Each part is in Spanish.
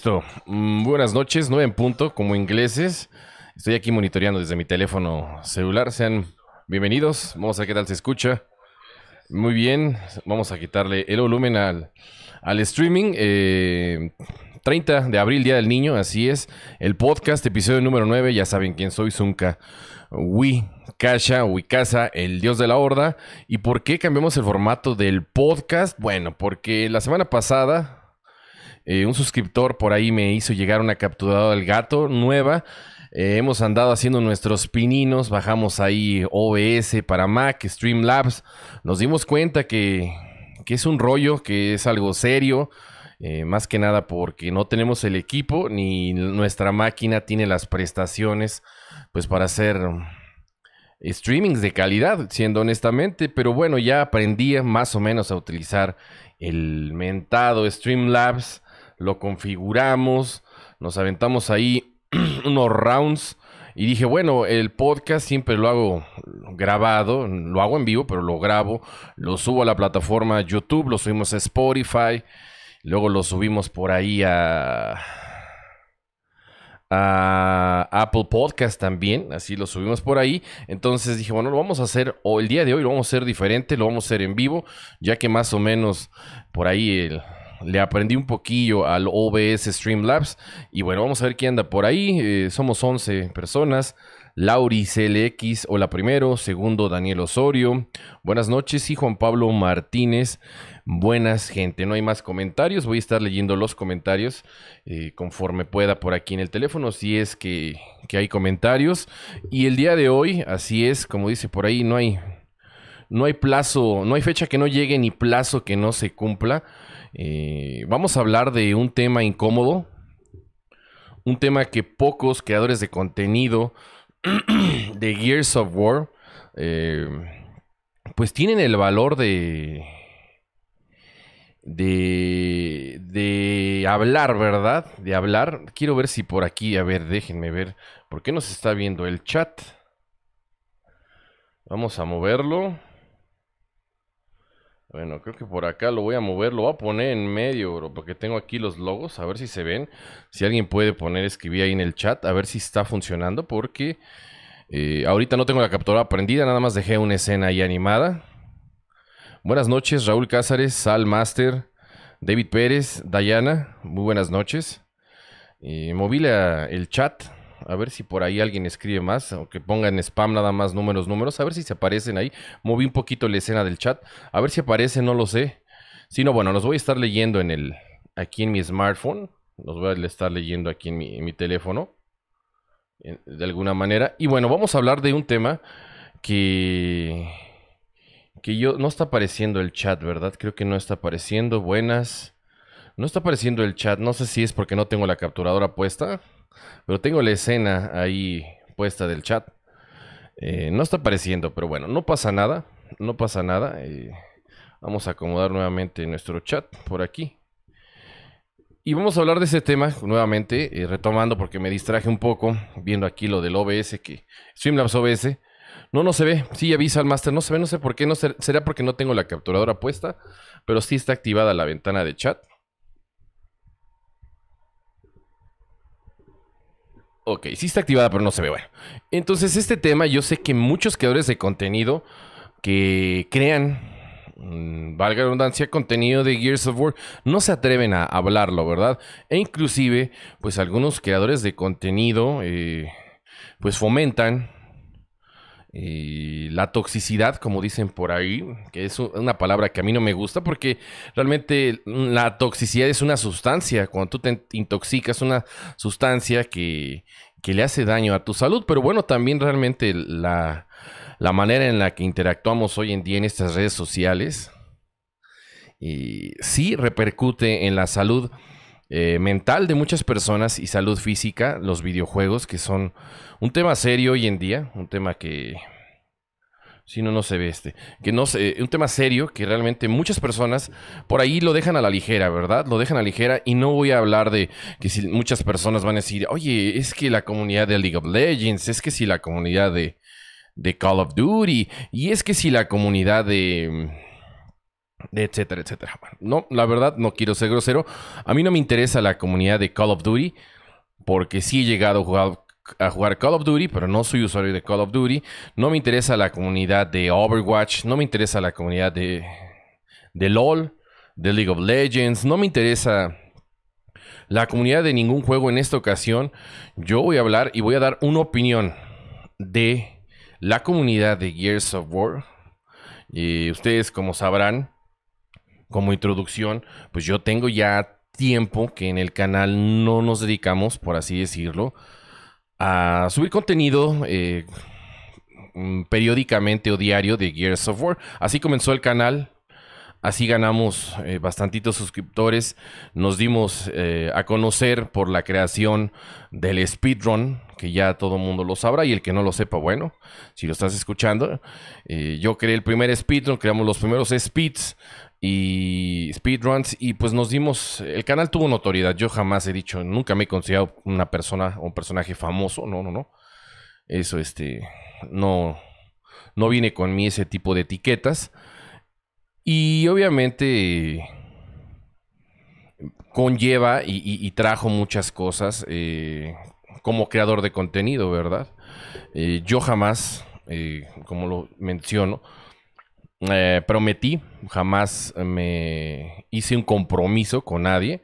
Listo. Mm, buenas noches, nueve en punto, como ingleses. Estoy aquí monitoreando desde mi teléfono celular. Sean bienvenidos. Vamos a ver qué tal se escucha. Muy bien. Vamos a quitarle el volumen al, streaming. 30 eh, de abril, Día del Niño, así es. El podcast, episodio número 9. Ya saben quién soy, Zunca. Wi, Kasha, Wikasa, el dios de la horda. ¿Y por qué cambiamos el formato del podcast? Bueno, porque la semana pasada eh, un suscriptor por ahí me hizo llegar una captura del gato nueva. Eh, hemos andado haciendo nuestros pininos, bajamos ahí OBS para Mac, Streamlabs. Nos dimos cuenta que, es un rollo, que es algo serio. Eh, más que nada porque no tenemos el equipo ni nuestra máquina tiene las prestaciones pues para hacer streamings de calidad, siendo honestamente, pero bueno, ya aprendí más o menos a utilizar el mentado Streamlabs lo configuramos, nos aventamos ahí unos rounds y dije, bueno, el podcast siempre lo hago grabado, lo hago en vivo, pero lo grabo, lo subo a la plataforma YouTube, lo subimos a Spotify, luego lo subimos por ahí a, Apple Podcast también, así lo subimos por ahí. Entonces dije, bueno, lo vamos a hacer, o el día de hoy lo vamos a hacer diferente, lo vamos a hacer en vivo, ya que más o menos por ahí el le aprendí un poquillo al OBS Streamlabs. Y bueno, vamos a ver quién anda por ahí. Eh, somos 11 personas. Lauri CLX, hola primero. Segundo, Daniel Osorio. Buenas noches. Y Juan Pablo Martínez. Buenas, gente. No hay más comentarios. Voy a estar leyendo los comentarios eh, conforme pueda por aquí en el teléfono, si es que, que hay comentarios. Y el día de hoy, así es, como dice por ahí, no hay, no hay plazo, no hay fecha que no llegue ni plazo que no se cumpla. Eh, vamos a hablar de un tema incómodo, un tema que pocos creadores de contenido de Gears of War, eh, pues tienen el valor de, de, de hablar, ¿verdad? De hablar. Quiero ver si por aquí, a ver, déjenme ver, ¿por qué no se está viendo el chat? Vamos a moverlo. Bueno, creo que por acá lo voy a mover, lo voy a poner en medio, bro, porque tengo aquí los logos, a ver si se ven. Si alguien puede poner, escribir ahí en el chat, a ver si está funcionando, porque eh, ahorita no tengo la captura prendida, nada más dejé una escena ahí animada. Buenas noches, Raúl Cázares, Sal Master, David Pérez, Dayana, muy buenas noches. Eh, moví el chat, a ver si por ahí alguien escribe más, o que pongan spam nada más números, números, a ver si se aparecen ahí. Moví un poquito la escena del chat, a ver si aparece, no lo sé. Si no, bueno, los voy a estar leyendo en el, aquí en mi smartphone, los voy a estar leyendo aquí en mi, teléfono, de alguna manera. Y bueno, vamos a hablar de un tema que, que yo, no está apareciendo el chat, ¿verdad? Creo que no está apareciendo, buenas. No está apareciendo el chat, no sé si es porque no tengo la capturadora puesta. Pero tengo la escena ahí puesta del chat. Eh, no está apareciendo, pero bueno, no pasa nada. No pasa nada. Eh, vamos a acomodar nuevamente nuestro chat por aquí. Y vamos a hablar de ese tema nuevamente, eh, retomando porque me distraje un poco viendo aquí lo del OBS, que Streamlabs OBS. No, no se ve. Sí, avisa al máster. No se ve, no sé por qué. No será porque no tengo la capturadora puesta, pero sí está activada la ventana de chat. Ok, sí está activada, pero no se ve. Bueno, entonces este tema, yo sé que muchos creadores de contenido que crean, mm, valga la redundancia, contenido de Gears of War, no se atreven a hablarlo, ¿verdad? E inclusive, pues algunos creadores de contenido, eh, pues fomentan la toxicidad, como dicen por ahí, que es una palabra que a mí no me gusta porque realmente la toxicidad es una sustancia. Cuando tú te intoxicas, una sustancia que, le hace daño a tu salud. Pero bueno, también realmente la, manera en la que interactuamos hoy en día en estas redes sociales y sí repercute en la salud eh, mental de muchas personas y salud física, los videojuegos, que son un tema serio hoy en día, un tema que... Si no, no se ve este. Que no sé, un tema serio que realmente muchas personas por ahí lo dejan a la ligera, ¿verdad? Lo dejan a la ligera y no voy a hablar de que si muchas personas van a decir, oye, es que la comunidad de League of Legends, es que si la comunidad de, de Call of Duty, y es que si la comunidad de etcétera, etcétera. no, la verdad, no quiero ser grosero. A mí no me interesa la comunidad de Call of Duty, porque sí he llegado a jugar, Call of Duty, pero no soy usuario de Call of Duty. No me interesa la comunidad de Overwatch, no me interesa la comunidad de, de LOL, de League of Legends, no me interesa la comunidad de ningún juego en esta ocasión. Yo voy a hablar y voy a dar una opinión de la comunidad de Gears of War. Y ustedes, como sabrán, como introducción, pues yo tengo ya tiempo que en el canal no nos dedicamos, por así decirlo, a subir contenido eh, mm, periódicamente o diario de Gears of War. Así comenzó el canal. Así ganamos eh, bastantitos suscriptores. Nos dimos eh, a conocer por la creación del speedrun, que ya todo el mundo lo sabrá. Y el que no lo sepa, bueno, si lo estás escuchando, yo creé el primer speedrun, creamos los primeros speeds y speedruns y pues nos dimos, el canal tuvo notoriedad, yo jamás he dicho, nunca me he considerado una persona o un personaje famoso, no, no, no, eso este, no, no viene con mí ese tipo de etiquetas y obviamente conlleva y, trajo muchas cosas eh, como creador de contenido, ¿verdad? Eh, yo jamás, eh, como lo menciono, eh, prometí, jamás me hice un compromiso con nadie,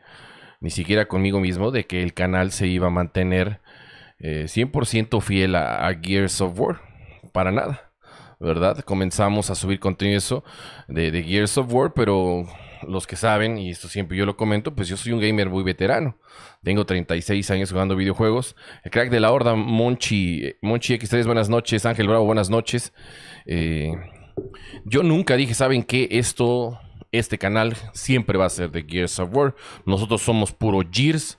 ni siquiera conmigo mismo, de que el canal se iba a mantener 100% eh, fiel a, Gears of War. Para nada, ¿verdad? Comenzamos a subir contenido de, de Gears of War, pero los que saben, y esto siempre yo lo comento, pues yo soy un gamer muy veterano. Tengo 36 años jugando videojuegos. El crack de la horda, Monchi, Monchi X3, buenas noches. Ángel Bravo, buenas noches. Eh, yo nunca dije, ¿saben qué? Esto, este canal siempre va a ser de Gears of War. Nosotros somos puro Gears.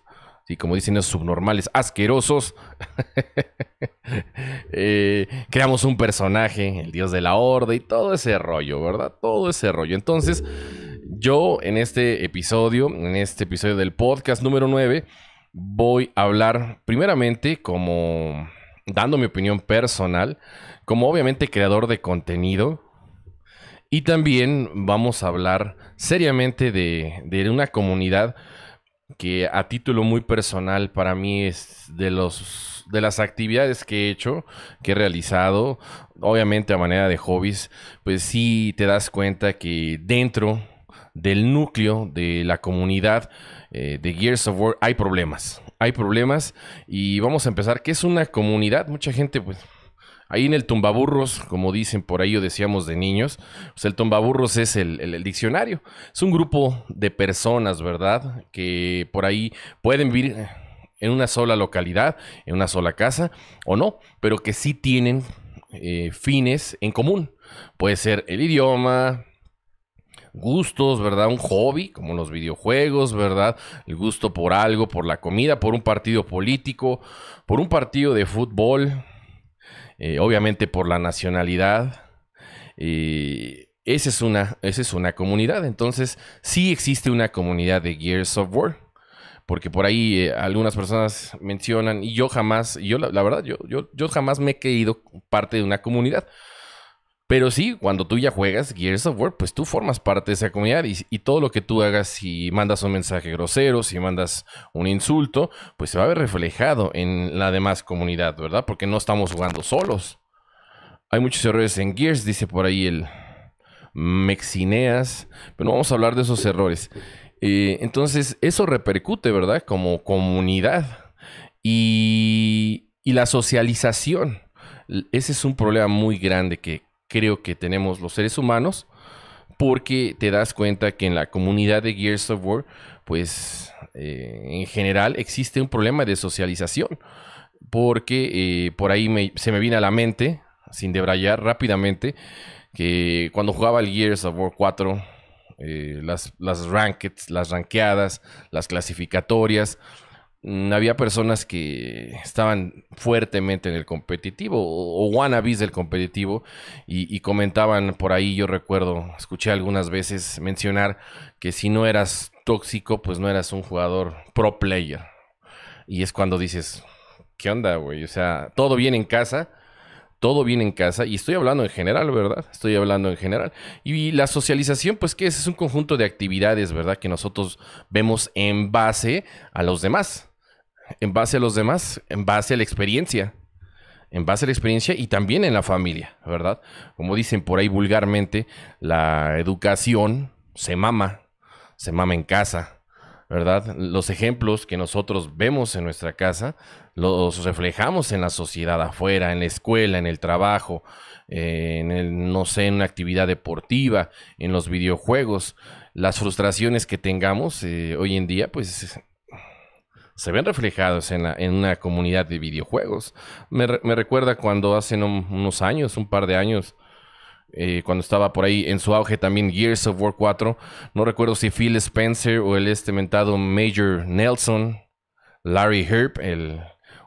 Y como dicen esos subnormales asquerosos. Eh, creamos un personaje, el dios de la horda y todo ese rollo, ¿verdad? Todo ese rollo. Entonces, yo en este episodio, en este episodio del podcast número 9, voy a hablar primeramente como dando mi opinión personal, como obviamente creador de contenido, y también vamos a hablar seriamente de, una comunidad que a título muy personal para mí es de los de las actividades que he hecho, que he realizado, obviamente a manera de hobbies, pues sí te das cuenta que dentro del núcleo de la comunidad eh, de Gears of War hay problemas. Hay problemas y vamos a empezar. ¿Qué es una comunidad? Mucha gente pues Ahí en el tumbaburros, como dicen por ahí o decíamos de niños, pues el tumbaburros es el, diccionario. Es un grupo de personas, ¿verdad? Que por ahí pueden vivir en una sola localidad, en una sola casa, o no, pero que sí tienen eh, fines en común. Puede ser el idioma, gustos, ¿verdad? Un hobby, como los videojuegos, ¿verdad? El gusto por algo, por la comida, por un partido político, por un partido de fútbol, eh, obviamente por la nacionalidad. esa, es una, esa es una comunidad. Entonces, sí existe una comunidad de Gears of War. Porque por ahí eh, algunas personas mencionan, y yo jamás, yo la, verdad, yo, yo, yo jamás me he creído parte de una comunidad. Pero sí, cuando tú ya juegas Gears of War, pues tú formas parte de esa comunidad y, todo lo que tú hagas, si mandas un mensaje grosero, si mandas un insulto, pues se va a ver reflejado en la demás comunidad, ¿verdad? Porque no estamos jugando solos. Hay muchos errores en Gears, dice por ahí el Mexineas, pero no vamos a hablar de esos errores. Eh, entonces, eso repercute, ¿verdad? Como comunidad. Y, y la socialización. Ese es un problema muy grande que, creo que tenemos los seres humanos, porque te das cuenta que en la comunidad de Gears of War, pues eh, en general existe un problema de socialización, porque eh, por ahí se me viene a la mente, sin debrayar rápidamente, que cuando jugaba el Gears of War 4, eh, las, las las ranqueadas, las clasificatorias, había personas que estaban fuertemente en el competitivo o, wannabes del competitivo y, comentaban por ahí, yo recuerdo, escuché algunas veces mencionar que si no eras tóxico, pues no eras un jugador pro player. Y es cuando dices, ¿qué onda, güey? O sea, todo bien en casa, todo bien en casa, y estoy hablando en general, ¿verdad? Estoy hablando en general. Y la socialización, pues que es, es un conjunto de actividades, ¿verdad? Que nosotros vemos en base a los demás, en base a los demás, en base a la experiencia en base a la experiencia y también en la familia, ¿verdad? Como dicen por ahí vulgarmente, la educación se mama, se mama en casa, ¿verdad? Los ejemplos que nosotros vemos en nuestra casa los reflejamos en la sociedad afuera, en la escuela, en el trabajo, en el, no sé, en una actividad deportiva, en los videojuegos. Las frustraciones que tengamos eh, hoy en día, pues se ven reflejados en, una comunidad de videojuegos. Me, recuerda cuando hace unos años, un par de años, eh, cuando estaba por ahí en su auge también Gears of War 4. No recuerdo si Phil Spencer o el este mentado Major Nelson, Larry Herb, el,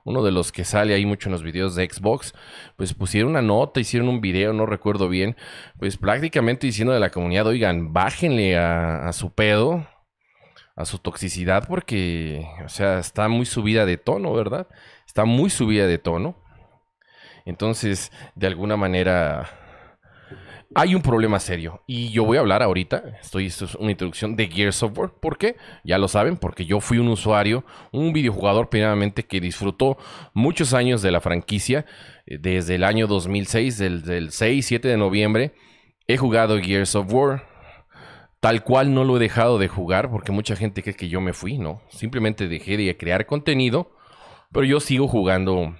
uno de los que sale ahí mucho en los videos de Xbox, pues pusieron una nota, hicieron un video, no recuerdo bien, pues prácticamente diciendo de la comunidad, oigan, bájenle a, su pedo, a su toxicidad, porque, o sea, está muy subida de tono, ¿verdad? Está muy subida de tono. Entonces, de alguna manera, hay un problema serio. Y yo voy a hablar ahorita, estoy, esto es una introducción de Gear Software. ¿Por qué? Ya lo saben, porque yo fui un usuario, un videojugador primeramente que disfrutó muchos años de la franquicia. Eh, desde el año 2006, del, del 6, 7 de noviembre, he jugado Gears of War. Tal cual no lo he dejado de jugar, porque mucha gente cree que yo me fui, ¿no? Simplemente dejé de crear contenido, pero yo sigo jugando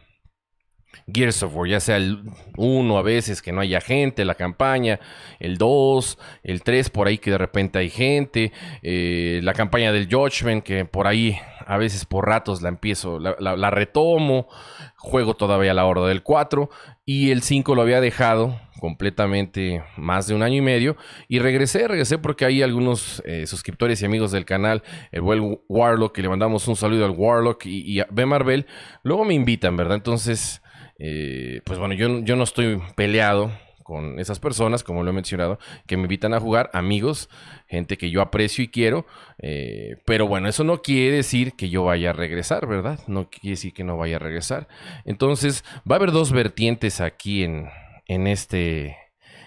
Gears of War, ya sea el 1 a veces que no haya gente, la campaña, el 2, el 3 por ahí que de repente hay gente, eh, la campaña del Judgment que por ahí a veces por ratos la empiezo, la, retomo, juego todavía la hora del 4 y el 5 lo había dejado completamente más de un año y medio y regresé, regresé porque hay algunos eh, suscriptores y amigos del canal, el buen Warlock, que le mandamos un saludo al Warlock y, y a B. Marvel, luego me invitan, ¿verdad? Entonces eh, pues bueno, yo, yo no estoy peleado con esas personas, como lo he mencionado, que me invitan a jugar, amigos, gente que yo aprecio y quiero, eh, pero bueno, eso no quiere decir que yo vaya a regresar, ¿verdad? No quiere decir que no vaya a regresar. Entonces, va a haber dos vertientes aquí en, en, este,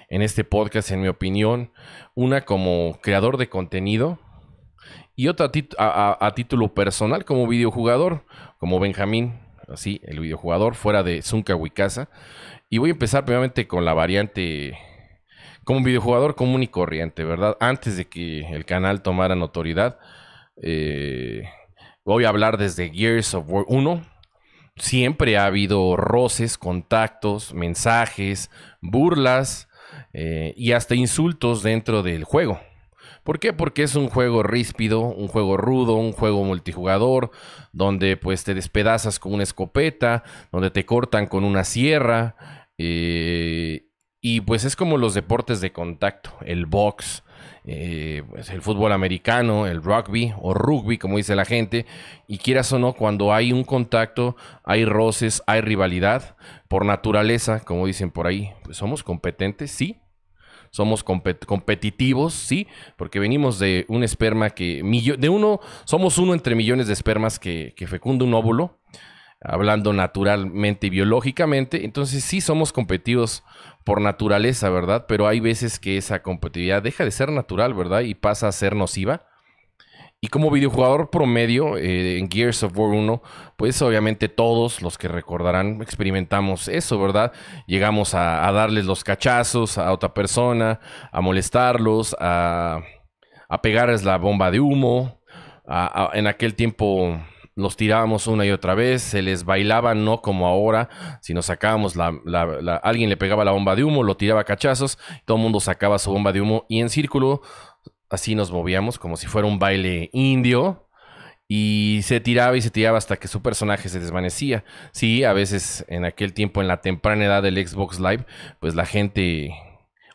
en este podcast, en mi opinión. Una como creador de contenido y otra a, a título personal como videojugador, como Benjamín así, el videojugador fuera de Zunca Wikasa. Y voy a empezar primeramente con la variante como videojugador común y corriente, ¿verdad? Antes de que el canal tomara notoriedad, eh, voy a hablar desde Gears of War 1. Siempre ha habido roces, contactos, mensajes, burlas eh, y hasta insultos dentro del juego. ¿Por qué? Porque es un juego ríspido, un juego rudo, un juego multijugador, donde pues te despedazas con una escopeta, donde te cortan con una sierra. Eh, y pues es como los deportes de contacto, el box, eh, pues, el fútbol americano, el rugby o rugby, como dice la gente. Y quieras o no, cuando hay un contacto, hay roces, hay rivalidad. Por naturaleza, como dicen por ahí, pues somos competentes, sí, somos competitivos, sí, porque venimos de un esperma que, de uno, somos uno entre millones de espermas que, que fecunda un óvulo, hablando naturalmente y biológicamente, entonces sí somos competitivos por naturaleza, ¿verdad? Pero hay veces que esa competitividad deja de ser natural, ¿verdad? Y pasa a ser nociva y como videojugador promedio eh, en Gears of War 1, pues obviamente todos los que recordarán experimentamos eso, ¿verdad? Llegamos a, darles los cachazos a otra persona, a molestarlos, a, pegarles la bomba de humo. en aquel tiempo los tirábamos una y otra vez, se les bailaba no como ahora, si nos sacábamos la, alguien le pegaba la bomba de humo, lo tiraba cachazos, todo el mundo sacaba su bomba de humo y en círculo así nos movíamos como si fuera un baile indio. Y se tiraba y se tiraba hasta que su personaje se desvanecía. Sí, a veces en aquel tiempo, en la temprana edad del Xbox Live, pues la gente...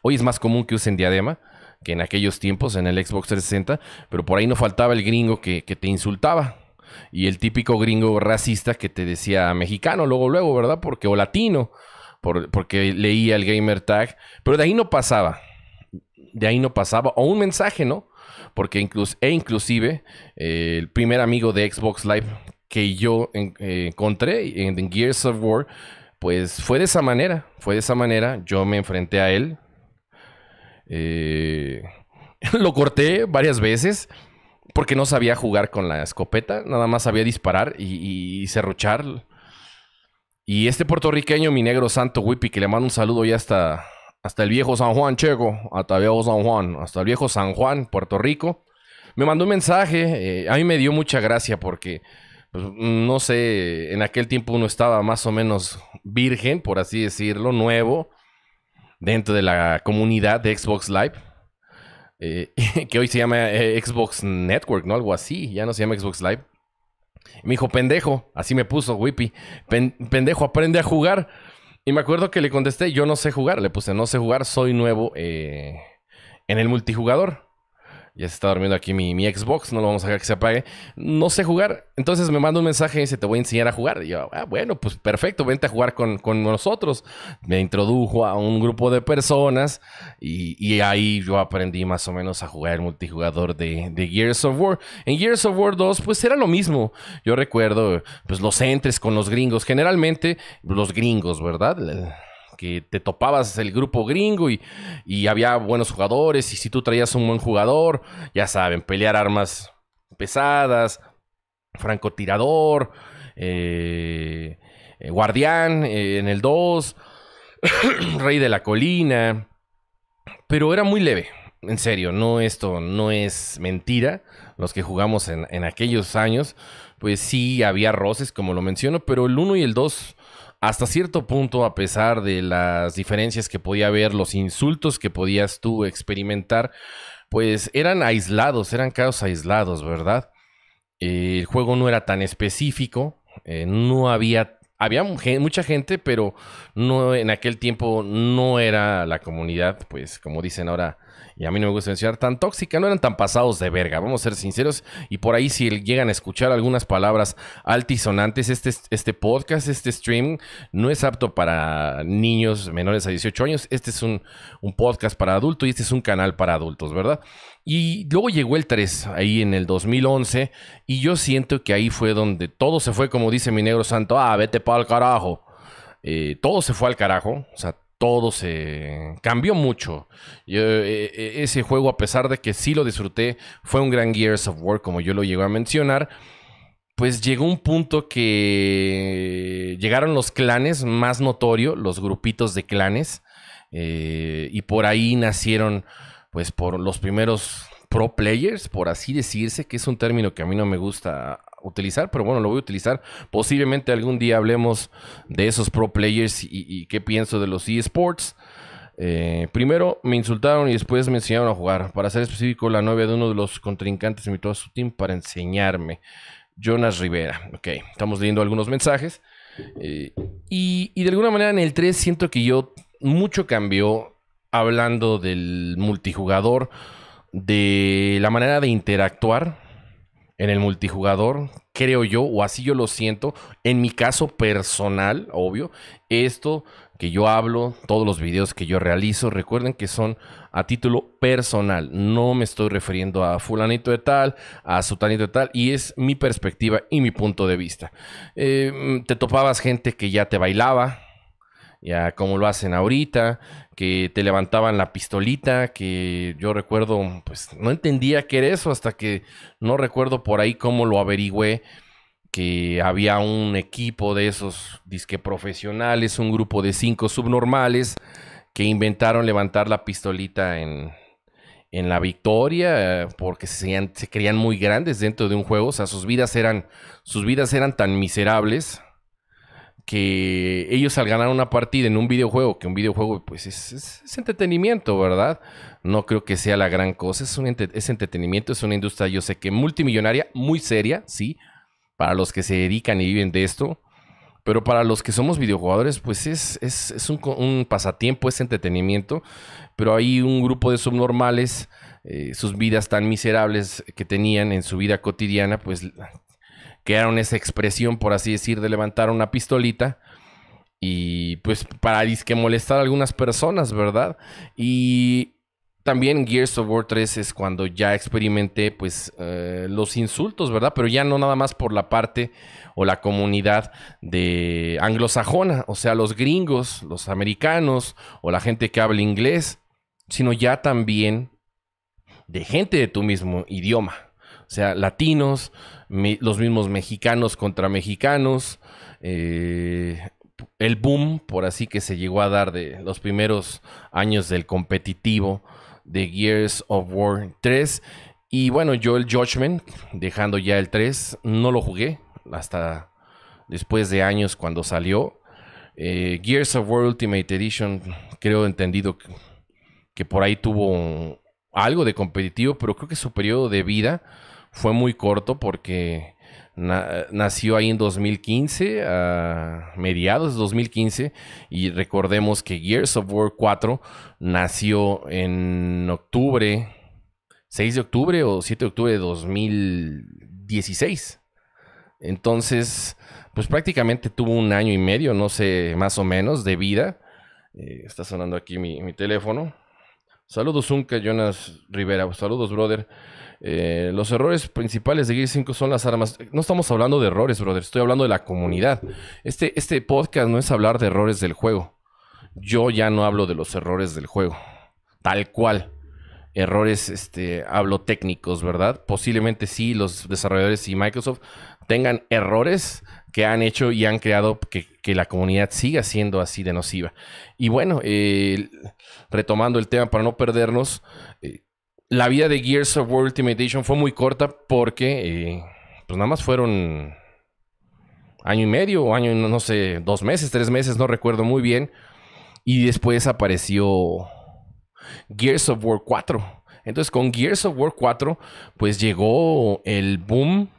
Hoy es más común que usen diadema que en aquellos tiempos en el Xbox 360, pero por ahí no faltaba el gringo que, te insultaba. Y el típico gringo racista que te decía mexicano, luego, luego, ¿verdad? Porque, o latino, porque leía el gamer tag. Pero de ahí no pasaba de ahí no pasaba, o un mensaje, ¿no? Porque incluso, e inclusive eh, el primer amigo de Xbox Live que yo eh, encontré en, Gears of War, Pues fue de esa manera, fue de esa manera. Yo me enfrenté a él. Eh, lo corté varias veces porque no sabía jugar con la escopeta, nada más sabía disparar y, y, serruchar. Y este puertorriqueño, mi negro santo Whippy, que le mando un saludo ya hasta, hasta el viejo San Juan, Checo, hasta el viejo San Juan, hasta el viejo San Juan, Puerto Rico, me mandó un mensaje. Eh, a mí me dio mucha gracia porque, pues, no sé, en aquel tiempo uno estaba más o menos virgen, por así decirlo, nuevo, dentro de la comunidad de Xbox Live. Eh, que hoy se llama eh, Xbox Network, ¿no? Algo así, ya no se llama Xbox Live. Me dijo, pendejo, así me puso Whippy, pendejo, aprende a jugar. Y me acuerdo que le contesté, yo no sé jugar, le puse, no sé jugar, soy nuevo eh, en el multijugador. Ya se está durmiendo aquí mi, Xbox, no lo vamos a dejar que se apague. No sé jugar. Entonces me manda un mensaje y dice, te voy a enseñar a jugar. Y yo, ah, bueno, pues perfecto, vente a jugar con, nosotros. Me introdujo a un grupo de personas y, ahí yo aprendí más o menos a jugar el multijugador de, de, Gears of War. En Gears of War 2, pues era lo mismo. Yo recuerdo, pues los entres con los gringos. Generalmente, los gringos, ¿verdad? Que te topabas el grupo gringo y, había buenos jugadores y si tú traías un buen jugador, ya saben, pelear armas pesadas, francotirador, eh, eh, guardián eh, en el 2, rey de la colina, pero era muy leve. En serio, no esto no es mentira. Los que jugamos en, en aquellos años, pues sí había roces, como lo menciono, pero el 1 y el 2 hasta cierto punto, a pesar de las diferencias que podía haber, los insultos que podías tú experimentar, pues eran aislados, eran casos aislados, ¿verdad? el juego no era tan específico, eh, no había, había mucha gente, pero no en aquel tiempo no era la comunidad, pues como dicen ahora, y a mí no me gusta mencionar tan tóxica, no eran tan pasados de verga, vamos a ser sinceros. Y por ahí si llegan a escuchar algunas palabras altisonantes, este, este podcast, este stream, no es apto para niños menores a 18 años. Este es un, un podcast para adultos y este es un canal para adultos, ¿verdad? Y luego llegó el 3 ahí en el 2011 y yo siento que ahí fue donde todo se fue, como dice mi negro santo, ah, vete para el carajo. Eh, todo se fue al carajo, o sea, todo se cambió mucho. Eh, eh, ese juego, a pesar de que sí lo disfruté, fue un gran Gears of War, como yo lo llego a mencionar. Pues llegó un punto que llegaron los clanes más notorios, los grupitos de clanes, eh, y por ahí nacieron, pues, por los primeros pro players, por así decirse, que es un término que a mí no me gusta utilizar, pero bueno, lo voy a utilizar. Posiblemente algún día hablemos de esos pro players y, qué pienso de los eSports. Eh, primero me insultaron y después me enseñaron a jugar. Para ser específico, la novia de uno de los contrincantes invitó a su team para enseñarme. Jonas Rivera. Ok, estamos leyendo algunos mensajes. Eh, y, y de alguna manera en el 3 siento que yo mucho cambió hablando del multijugador, de la manera de interactuar en el multijugador, creo yo, o así yo lo siento, en mi caso personal, obvio, esto que yo hablo, todos los videos que yo realizo, recuerden que son a título personal, no me estoy refiriendo a fulanito de tal, a sutanito de tal, y es mi perspectiva y mi punto de vista. Eh, te topabas gente que ya te bailaba, ya como lo hacen ahorita, que te levantaban la pistolita, que yo recuerdo, pues no entendía qué era eso hasta que no recuerdo por ahí cómo lo averigüé, que había un equipo de esos disque profesionales, un grupo de cinco subnormales que inventaron levantar la pistolita en, en la victoria porque se, se creían muy grandes dentro de un juego, o sea, sus vidas eran, sus vidas eran tan miserables que ellos al ganar una partida en un videojuego, que un videojuego pues es, entretenimiento, ¿verdad? No creo que sea la gran cosa, es, un es entretenimiento, es una industria, yo sé que multimillonaria, muy seria, sí, para los que se dedican y viven de esto, pero para los que somos videojugadores, pues es, es, un, pasatiempo, es entretenimiento, pero hay un grupo de subnormales, eh, sus vidas tan miserables que tenían en su vida cotidiana, pues crearon esa expresión, por así decir, de levantar una pistolita. Y pues para disque molestar a algunas personas, ¿verdad? Y también Gears of War 3 es cuando ya experimenté pues eh, los insultos, ¿verdad? Pero ya no nada más por la parte o la comunidad de anglosajona, o sea, los gringos, los americanos o la gente que habla inglés, sino ya también de gente de tu mismo idioma. O sea, latinos, los mismos mexicanos contra mexicanos, eh, el boom, por así que se llegó a dar de los primeros años del competitivo de Gears of War 3. Y bueno, yo el Judgment, dejando ya el 3, no lo jugué hasta después de años cuando salió. Eh, Gears of War Ultimate Edition, creo entendido que, por ahí tuvo algo de competitivo, pero creo que su periodo de vida fue muy corto porque nació ahí en 2015, a mediados de 2015, y recordemos que Gears of War 4 nació en octubre, 6 de octubre o 7 de octubre de 2016. Entonces, pues prácticamente tuvo un año y medio, no sé, más o menos, de vida. Eh, está sonando aquí mi, mi teléfono. Saludos, Zunca, Jonas Rivera. Saludos, brother. Eh, los errores principales de Gear 5 son las armas. No estamos hablando de errores, brother. Estoy hablando de la comunidad. Este, este podcast no es hablar de errores del juego. Yo ya no hablo de los errores del juego. Tal cual. Errores, este, hablo técnicos, ¿verdad? Posiblemente sí, los desarrolladores y Microsoft tengan errores que han hecho y han creado que, la comunidad siga siendo así de nociva. Y bueno, eh, retomando el tema para no perdernos, eh, la vida de Gears of War Ultimate Edition fue muy corta porque eh, pues nada más fueron año y medio o año, no sé, dos meses, tres meses, no recuerdo muy bien. Y después apareció Gears of War 4. Entonces con Gears of War 4 pues llegó el boom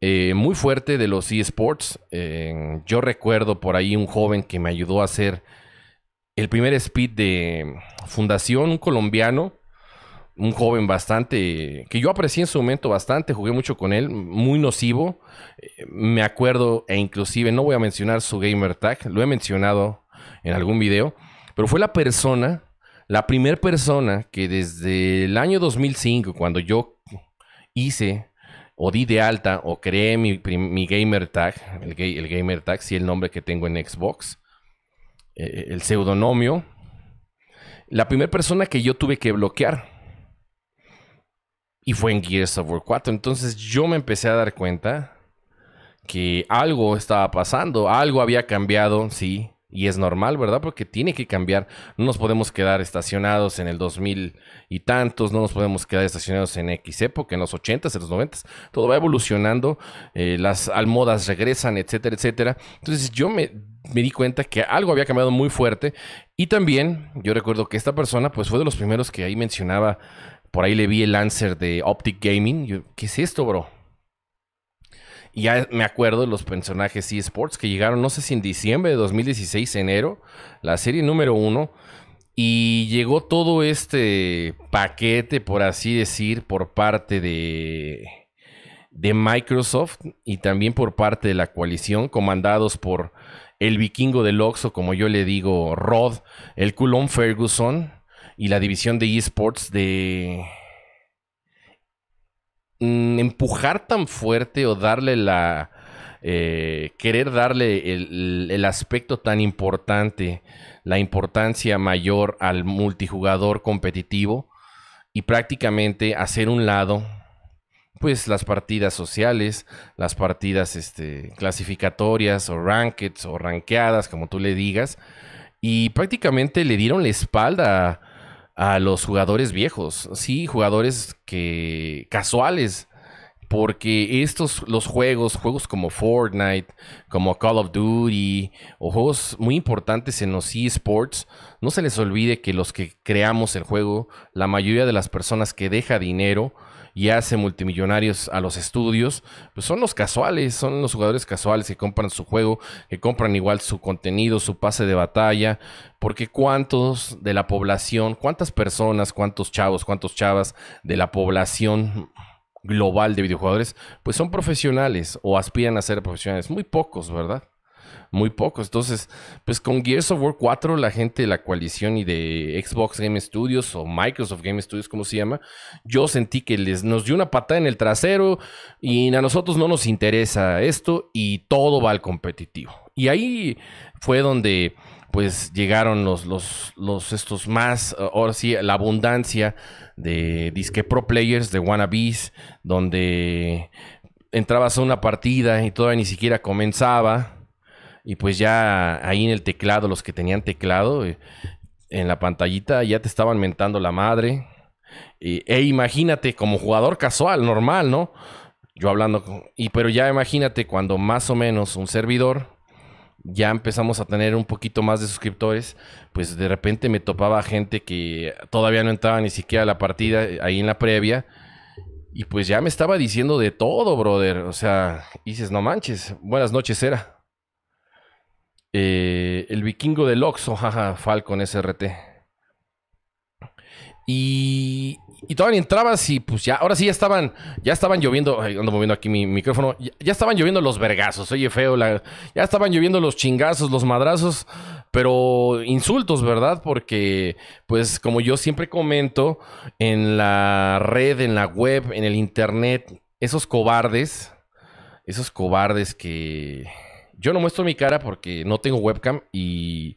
eh, muy fuerte de los eSports. yo recuerdo por ahí un joven que me ayudó a hacer el primer speed de Fundación, un colombiano un joven bastante, que yo aprecié en su momento bastante, jugué mucho con él, muy nocivo. Eh, me acuerdo, e inclusive no voy a mencionar su gamer tag, lo he mencionado en algún video, pero fue la persona, la primera persona que desde el año 2005, cuando yo hice o di de alta o creé mi, gamer tag, el, el, gamer tag, sí el nombre que tengo en Xbox, eh, el pseudonomio, la primera persona que yo tuve que bloquear y fue en Gears of War 4. Entonces yo me empecé a dar cuenta que algo estaba pasando, algo había cambiado, sí. Y es normal, ¿verdad? Porque tiene que cambiar. No nos podemos quedar estacionados en el 2000 y tantos, no nos podemos quedar estacionados en X época, en los 80s, en los 90s. Todo va evolucionando, eh, las almohadas regresan, etcétera, etcétera. Entonces yo me, di cuenta que algo había cambiado muy fuerte. Y también yo recuerdo que esta persona, pues fue de los primeros que ahí mencionaba por ahí le vi el answer de Optic Gaming. ¿Qué es esto, bro? Ya me acuerdo de los personajes eSports que llegaron, no sé si en diciembre de 2016, enero, la serie número uno. Y llegó todo este paquete, por así decir, por parte de, de Microsoft y también por parte de la coalición, comandados por el vikingo del Oxo, como yo le digo, Rod, el culón Ferguson y la división de esports de mm, empujar tan fuerte o darle la... Eh, querer darle el, aspecto tan importante, la importancia mayor al multijugador competitivo y prácticamente hacer un lado pues las partidas sociales, las partidas este, clasificatorias o rankeds o ranqueadas, como tú le digas, y prácticamente le dieron la espalda a los jugadores viejos, sí, jugadores que casuales, porque estos los juegos, juegos como Fortnite, como Call of Duty o juegos muy importantes en los eSports, no se les olvide que los que creamos el juego, la mayoría de las personas que deja dinero y hace multimillonarios a los estudios, pues son los casuales, son los jugadores casuales que compran su juego, que compran igual su contenido, su pase de batalla, porque cuántos de la población, cuántas personas, cuántos chavos, cuántos chavas de la población global de videojugadores, pues son profesionales o aspiran a ser profesionales, muy pocos, ¿verdad? Muy pocos. Entonces, pues con Gears of War 4, la gente de la coalición y de Xbox Game Studios o Microsoft Game Studios, como se llama, yo sentí que les nos dio una patada en el trasero y a nosotros no nos interesa esto y todo va al competitivo. Y ahí fue donde pues llegaron los, los, los estos más, ahora sí, la abundancia de disque pro players, de wannabes, donde entrabas a una partida y todavía ni siquiera comenzaba. Y pues ya ahí en el teclado, los que tenían teclado, eh, en la pantallita ya te estaban mentando la madre. e imagínate como jugador casual, normal, ¿no? Yo hablando, con, y pero ya imagínate cuando más o menos un servidor ya empezamos a tener un poquito más de suscriptores, pues de repente me topaba gente que todavía no entraba ni siquiera a la partida eh, ahí en la previa. Y pues ya me estaba diciendo de todo, brother. O sea, dices, no manches, buenas noches era. Eh, el vikingo del Oxo, jaja, Falcon SRT. Y, y todavía entrabas y pues ya, ahora sí ya estaban, ya estaban lloviendo, ando moviendo aquí mi micrófono, ya, estaban lloviendo los vergazos, oye feo, ya estaban lloviendo los chingazos, los madrazos, pero insultos, ¿verdad? Porque pues como yo siempre comento, en la red, en la web, en el internet, esos cobardes, esos cobardes que yo no muestro mi cara porque no tengo webcam y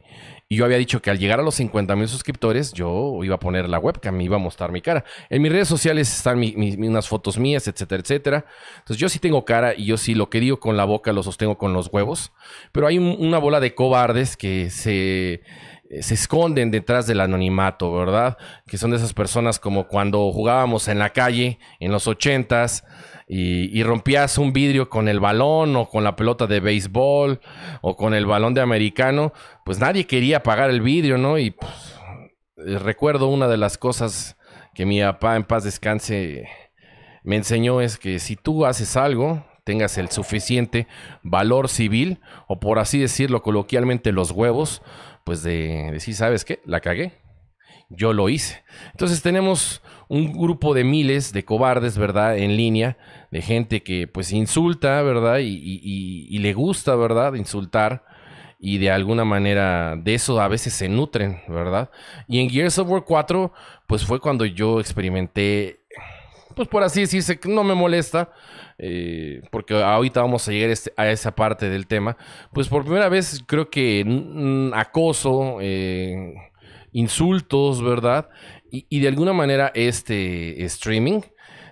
yo había dicho que al llegar a los 50 mil suscriptores, yo iba a poner la webcam, iba a mostrar mi cara. En mis redes sociales están unas fotos mías, etcétera, etcétera. Entonces yo sí tengo cara y yo sí lo que digo con la boca lo sostengo con los huevos. Pero hay una bola de cobardes que se se esconden detrás del anonimato, ¿verdad? Que son de esas personas como cuando jugábamos en la calle en los ochentas y, rompías un vidrio con el balón o con la pelota de béisbol o con el balón de americano, pues nadie quería pagar el vidrio, ¿no? Y pues, eh, recuerdo una de las cosas que mi papá en paz descanse me enseñó es que si tú haces algo, tengas el suficiente valor civil o por así decirlo coloquialmente los huevos, pues de decir, ¿sabes qué? La cagué yo lo hice. Entonces tenemos un grupo de miles de cobardes, ¿verdad? En línea, de gente que pues insulta, ¿verdad? Y, le gusta, ¿verdad? Insultar. Y de alguna manera de eso a veces se nutren, ¿verdad? Y en Gears of War 4, pues fue cuando yo experimenté, pues por así decirse, no me molesta, eh, porque ahorita vamos a llegar este, a esa parte del tema, pues por primera vez creo que acoso, eh, insultos, ¿verdad? Y, de alguna manera este streaming,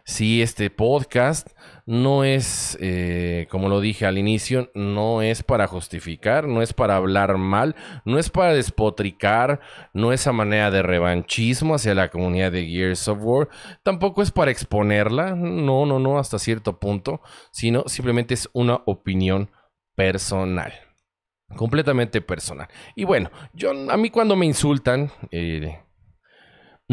sí, este podcast, no es, eh, como lo dije al inicio, no es para justificar, no es para hablar mal, no es para despotricar, no es a manera de revanchismo hacia la comunidad de Gears of War, tampoco es para exponerla, no, no, no, hasta cierto punto, sino simplemente es una opinión personal completamente personal. Y bueno, yo a mí cuando me insultan, eh,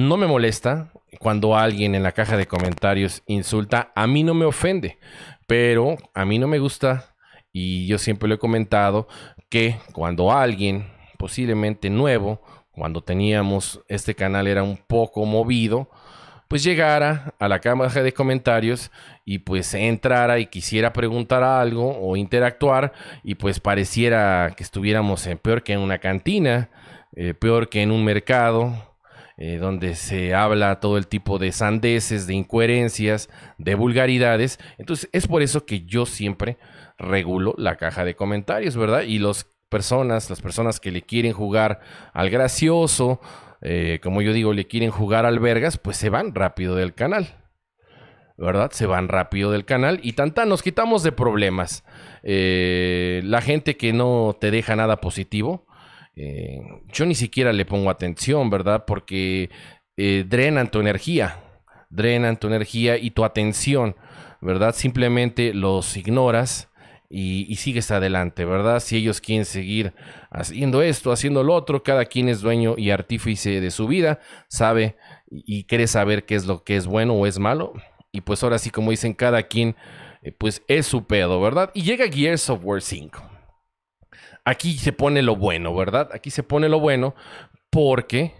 no me molesta. Cuando alguien en la caja de comentarios insulta, a mí no me ofende. Pero a mí no me gusta, y yo siempre lo he comentado, que cuando alguien, posiblemente nuevo, cuando teníamos este canal era un poco movido, pues llegara a la caja de comentarios y pues entrara y quisiera preguntar algo o interactuar y pues pareciera que estuviéramos en, peor que en una cantina, eh, peor que en un mercado, eh, donde se habla todo el tipo de sandeces, de incoherencias, de vulgaridades. Entonces es por eso que yo siempre regulo la caja de comentarios, ¿verdad? Y las personas, las personas que le quieren jugar al gracioso, eh, como yo digo, le quieren jugar albergas, pues se van rápido del canal. ¿verdad? Se van rápido del canal y tanta nos quitamos de problemas. Eh, la gente que no te deja nada positivo, eh, yo ni siquiera le pongo atención, ¿verdad? Porque drenan tu energía, drenan tu energía y tu atención, ¿verdad? Simplemente los ignoras y, sigues adelante, ¿verdad? Si ellos quieren seguir haciendo esto, haciendo lo otro, cada quien es dueño y artífice de su vida, sabe y, quiere saber qué es lo que es bueno o es malo. Y pues ahora sí, como dicen, cada quien, eh, pues es su pedo, ¿verdad? Y llega Gears of War 5. Aquí se pone lo bueno, ¿verdad? Aquí se pone lo bueno porque...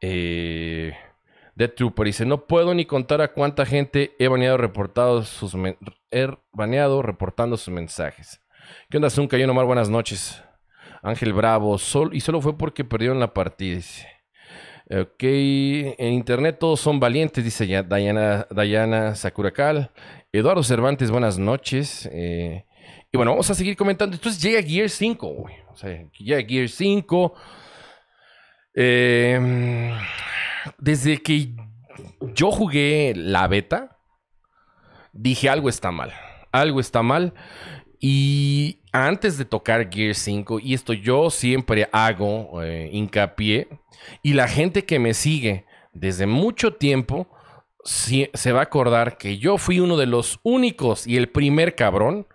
Eh, Dead Trooper dice, no puedo ni contar a cuánta gente he baneado, reportado sus he baneado reportando sus mensajes. ¿Qué onda, Zunca? Yo nomás buenas noches. Ángel Bravo, sol, y solo fue porque perdieron la partida. Dice. Ok, en internet todos son valientes, dice ya Dayana, Dayana Sakuracal. Eduardo Cervantes, buenas noches. Eh, y bueno, vamos a seguir comentando. Entonces llega Gear 5, güey. O sea, llega Gear 5. Eh, desde que yo jugué la beta, dije algo está mal. Algo está mal. Y antes de tocar Gear 5, y esto yo siempre hago eh, hincapié, y la gente que me sigue desde mucho tiempo se va a acordar que yo fui uno de los únicos y el primer cabrón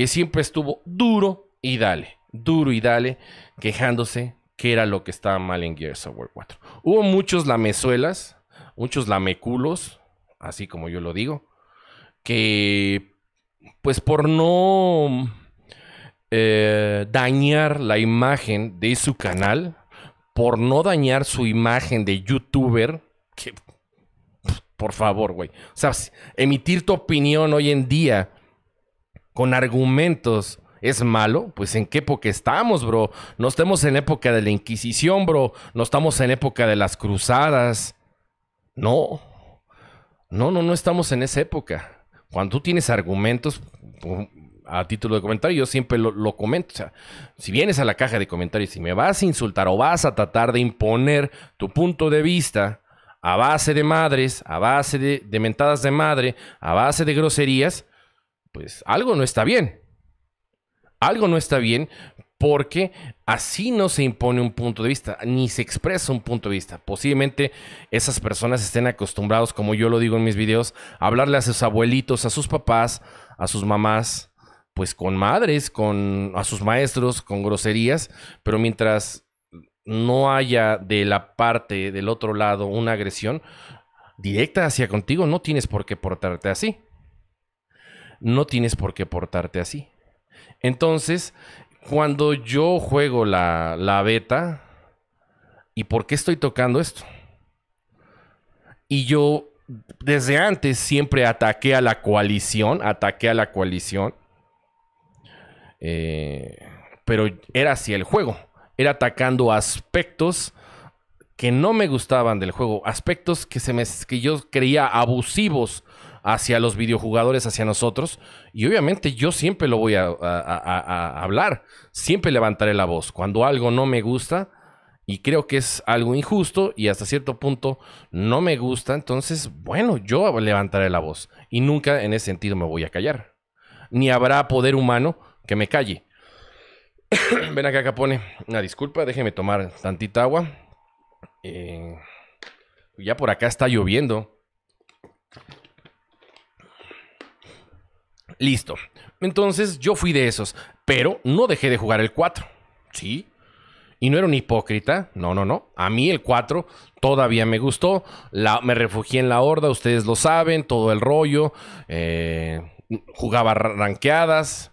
que siempre estuvo duro y dale, duro y dale, quejándose que era lo que estaba mal en Gears of War 4. Hubo muchos lamezuelas, muchos lameculos, así como yo lo digo, que pues por no eh, dañar la imagen de su canal, por no dañar su imagen de youtuber, que por favor, güey. O sea, emitir tu opinión hoy en día con argumentos es malo, pues en qué época estamos, bro. No estamos en época de la Inquisición, bro. No estamos en época de las cruzadas. No. No, no, no estamos en esa época. Cuando tú tienes argumentos, a título de comentario, yo siempre lo, comento. O sea, si vienes a la caja de comentarios y me vas a insultar o vas a tratar de imponer tu punto de vista a base de madres, a base de, de mentadas de madre, a base de groserías, pues algo no está bien. Algo no está bien porque así no se impone un punto de vista, ni se expresa un punto de vista. Posiblemente esas personas estén acostumbrados, como yo lo digo en mis videos, a hablarle a sus abuelitos, a sus papás, a sus mamás, pues con madres, con a sus maestros, con groserías, pero mientras no haya de la parte del otro lado una agresión directa hacia contigo, no tienes por qué portarte así no tienes por qué portarte así. Entonces, cuando yo juego la, la beta, ¿y por qué estoy tocando esto? Y yo desde antes siempre ataqué a la coalición, ataqué a la coalición, eh, pero era así el juego, era atacando aspectos que no me gustaban del juego, aspectos que, se me, que yo creía abusivos hacia los videojugadores, hacia nosotros. Y obviamente yo siempre lo voy a, hablar, siempre levantaré la voz. Cuando algo no me gusta y creo que es algo injusto y hasta cierto punto no me gusta, entonces, bueno, yo levantaré la voz. Y nunca en ese sentido me voy a callar. Ni habrá poder humano que me calle. Ven acá, Capone. Una disculpa, déjeme tomar tantita agua. Eh, ya por acá está lloviendo. Listo. Entonces yo fui de esos, pero no dejé de jugar el 4. ¿Sí? Y no era un hipócrita, no, no, no. A mí el 4 todavía me gustó. Me refugié en la horda, ustedes lo saben, todo el rollo. Eh, jugaba ranqueadas.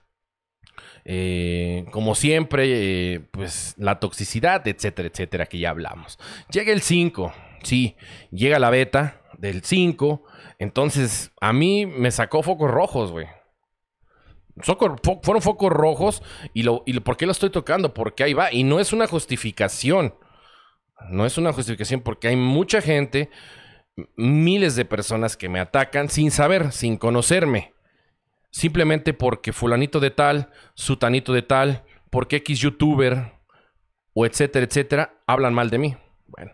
Eh, como siempre, eh, pues la toxicidad, etcétera, etcétera, que ya hablamos. Llega el 5, sí, llega la beta del 5. Entonces, a mí me sacó focos rojos, güey fueron focos rojos y, lo, y ¿por qué lo estoy tocando? Porque ahí va. Y no es una justificación. No es una justificación porque hay mucha gente, miles de personas que me atacan sin saber, sin conocerme. Simplemente porque fulanito de tal, sutanito de tal, porque X youtuber o etcétera, etcétera, hablan mal de mí. Bueno,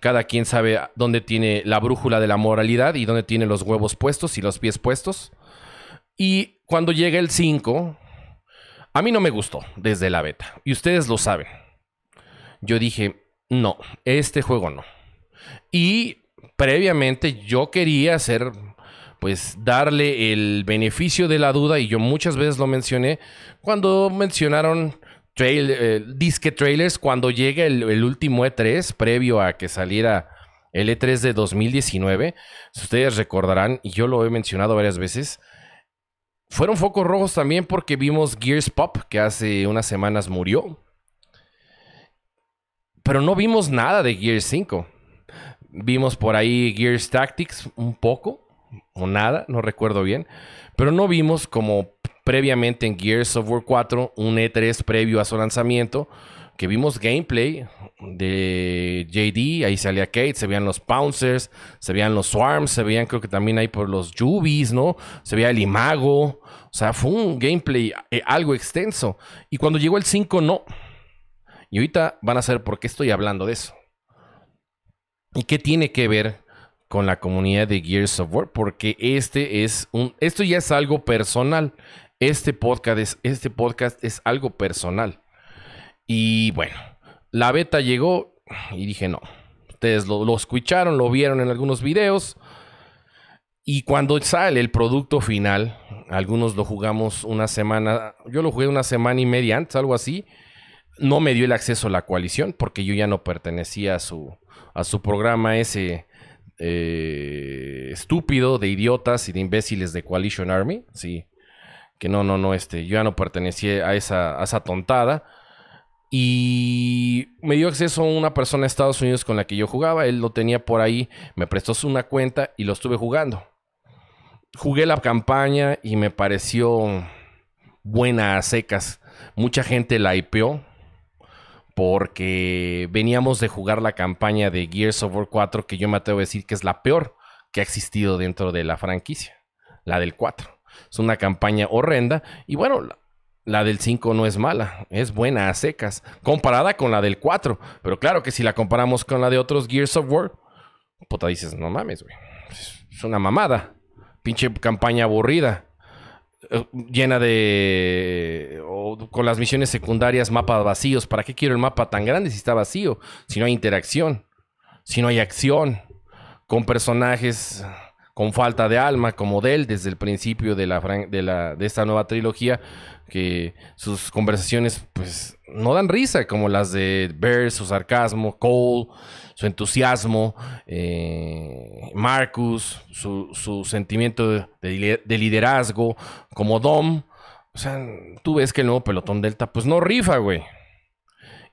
cada quien sabe dónde tiene la brújula de la moralidad y dónde tiene los huevos puestos y los pies puestos. Y cuando llega el 5, a mí no me gustó desde la beta. Y ustedes lo saben. Yo dije, no, este juego no. Y previamente yo quería hacer, pues darle el beneficio de la duda. Y yo muchas veces lo mencioné cuando mencionaron eh, disque trailers. Cuando llega el, el último E3, previo a que saliera el E3 de 2019. Si ustedes recordarán, y yo lo he mencionado varias veces fueron focos rojos también porque vimos Gears Pop, que hace unas semanas murió. Pero no vimos nada de Gears 5. Vimos por ahí Gears Tactics un poco, o nada, no recuerdo bien. Pero no vimos como previamente en Gears of War 4, un E3 previo a su lanzamiento, que vimos gameplay de JD, ahí salía Kate, se veían los Pouncers, se veían los Swarms, se veían creo que también ahí por los Jubies, ¿no? Se veía el Imago, o sea, fue un gameplay eh, algo extenso. Y cuando llegó el 5, no. Y ahorita van a saber por qué estoy hablando de eso. ¿Y qué tiene que ver con la comunidad de Gears of War? Porque este es un, esto ya es algo personal. Este podcast es, este podcast es algo personal. Y bueno, la beta llegó y dije no. Ustedes lo, escucharon, lo vieron en algunos videos. Y cuando sale el producto final, algunos lo jugamos una semana, yo lo jugué una semana y media antes, algo así. No me dio el acceso a la coalición porque yo ya no pertenecía a su, a su programa ese eh, estúpido de idiotas y de imbéciles de Coalition Army. Sí, que no, no, no, este, yo ya no pertenecía a esa, a esa tontada. Y me dio acceso a una persona de Estados Unidos con la que yo jugaba. Él lo tenía por ahí, me prestó una cuenta y lo estuve jugando. Jugué la campaña y me pareció buena a secas. Mucha gente la hipeó porque veníamos de jugar la campaña de Gears of War 4 que yo me atrevo a decir que es la peor que ha existido dentro de la franquicia, la del 4. Es una campaña horrenda y bueno, la del 5 no es mala, es buena a secas, comparada con la del 4. Pero claro que si la comparamos con la de otros Gears of War, puta dices, no mames, güey. Es una mamada. Pinche campaña aburrida. Eh, llena de. con las misiones secundarias, mapas vacíos. ¿Para qué quiero el mapa tan grande si está vacío? Si no hay interacción, si no hay acción, con personajes con falta de alma, como Dell desde el principio de, la, de, la, de esta nueva trilogía, que sus conversaciones pues no dan risa, como las de Bear, su sarcasmo, Cole, su entusiasmo, eh, Marcus, su, sentimiento de, liderazgo, como Dom. O sea, tú ves que el nuevo pelotón Delta pues no rifa, güey.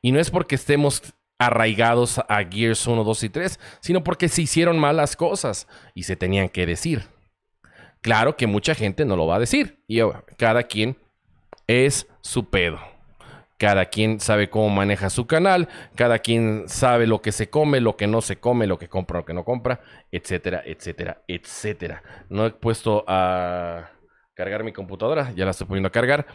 Y no es porque estemos arraigados a Gears 1, 2 y 3, sino porque se hicieron malas cosas y se tenían que decir. Claro que mucha gente no lo va a decir y cada quien es su pedo. Cada quien sabe cómo maneja su canal, cada quien sabe lo que se come, lo que no se come, lo que compra, lo que no compra, etcétera, etcétera, etcétera. No he puesto a cargar mi computadora, ya la estoy poniendo a cargar.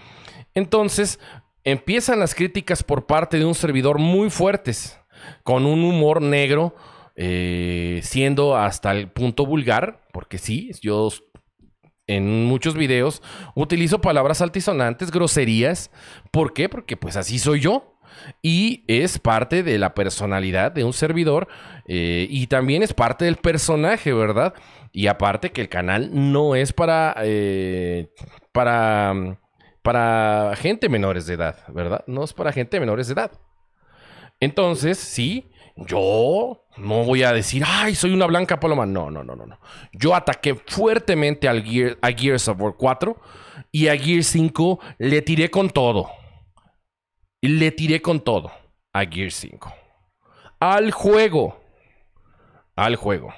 Entonces, empiezan las críticas por parte de un servidor muy fuertes, con un humor negro, eh, siendo hasta el punto vulgar, porque sí, yo en muchos videos utilizo palabras altisonantes, groserías. ¿Por qué? Porque pues así soy yo. Y es parte de la personalidad de un servidor eh, y también es parte del personaje, ¿verdad? Y aparte que el canal no es para, eh, para, para gente menores de edad, ¿verdad? No es para gente menores de edad. Entonces, sí, yo no voy a decir, ay, soy una blanca paloma. No, no, no, no, no. Yo ataqué fuertemente al Gear, a Gears of War 4 y a Gear 5 le tiré con todo. Le tiré con todo a Gear 5. Al juego. Al juego.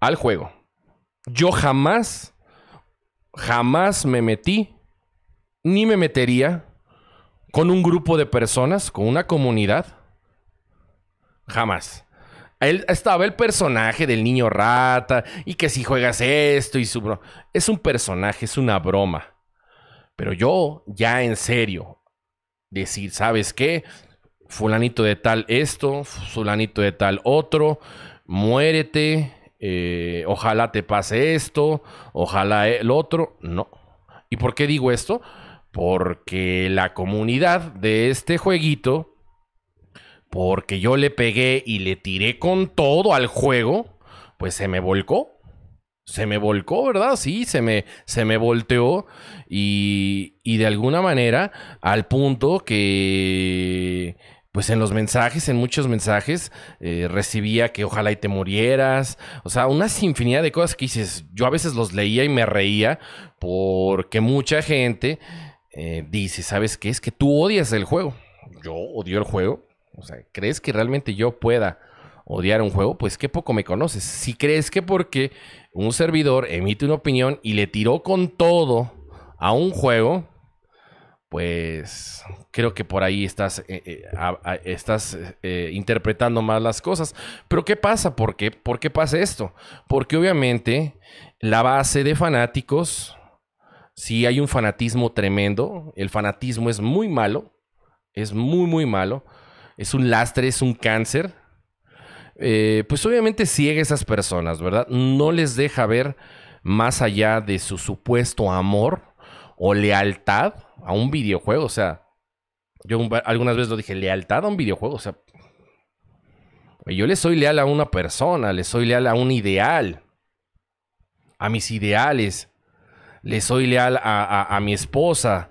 Al juego. Yo jamás, jamás me metí, ni me metería con un grupo de personas, con una comunidad. Jamás. Él, estaba el personaje del niño rata y que si juegas esto y su. Es un personaje, es una broma. Pero yo, ya en serio, decir, ¿sabes qué? Fulanito de tal esto, fulanito de tal otro, muérete, eh, ojalá te pase esto, ojalá el otro. No. ¿Y por qué digo esto? Porque la comunidad de este jueguito, porque yo le pegué y le tiré con todo al juego, pues se me volcó. Se me volcó, ¿verdad? Sí, se me, se me volteó y, y de alguna manera al punto que pues en los mensajes, en muchos mensajes, eh, recibía que ojalá y te murieras. O sea, una infinidad de cosas que dices. Yo a veces los leía y me reía porque mucha gente eh, dice, ¿sabes qué? Es que tú odias el juego. Yo odio el juego. O sea, ¿crees que realmente yo pueda odiar un juego? Pues qué poco me conoces. Si crees que porque un servidor emite una opinión y le tiró con todo a un juego, pues creo que por ahí estás, eh, eh, estás interpretando mal las cosas. Pero ¿qué pasa? ¿Por qué? ¿Por qué pasa esto? Porque obviamente la base de fanáticos, si hay un fanatismo tremendo, el fanatismo es muy malo, es muy, muy malo, es un lastre, es un cáncer. pues obviamente ciega a esas personas, ¿verdad? No les deja ver más allá de su supuesto amor o lealtad a un videojuego. O sea, yo algunas veces lo dije, lealtad a un videojuego. O sea, yo le soy leal a una persona, le soy leal a un ideal, a mis ideales, le soy leal a, mi esposa,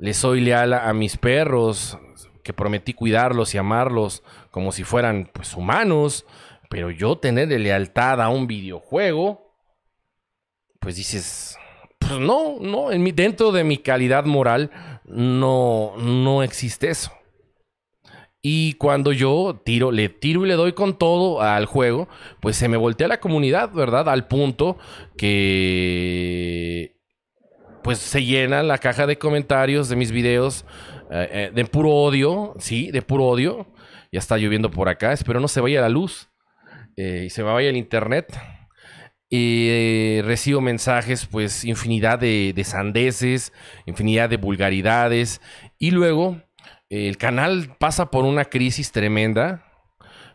le soy leal a, mis perros, que prometí cuidarlos y amarlos como si fueran pues humanos, pero yo tener lealtad a un videojuego, pues dices, pues no, no, en mi, dentro de mi calidad moral no, no existe eso. Y cuando yo tiro, le tiro y le doy con todo al juego, pues se me voltea la comunidad, ¿verdad? Al punto que pues se llena la caja de comentarios de mis videos eh, eh, de puro odio, sí, de puro odio. Ya está lloviendo por acá, espero no se vaya la luz eh, y se vaya el internet. Y recibo mensajes, pues, infinidad de, sandeces, infinidad de vulgaridades. Y luego el canal pasa por una crisis tremenda.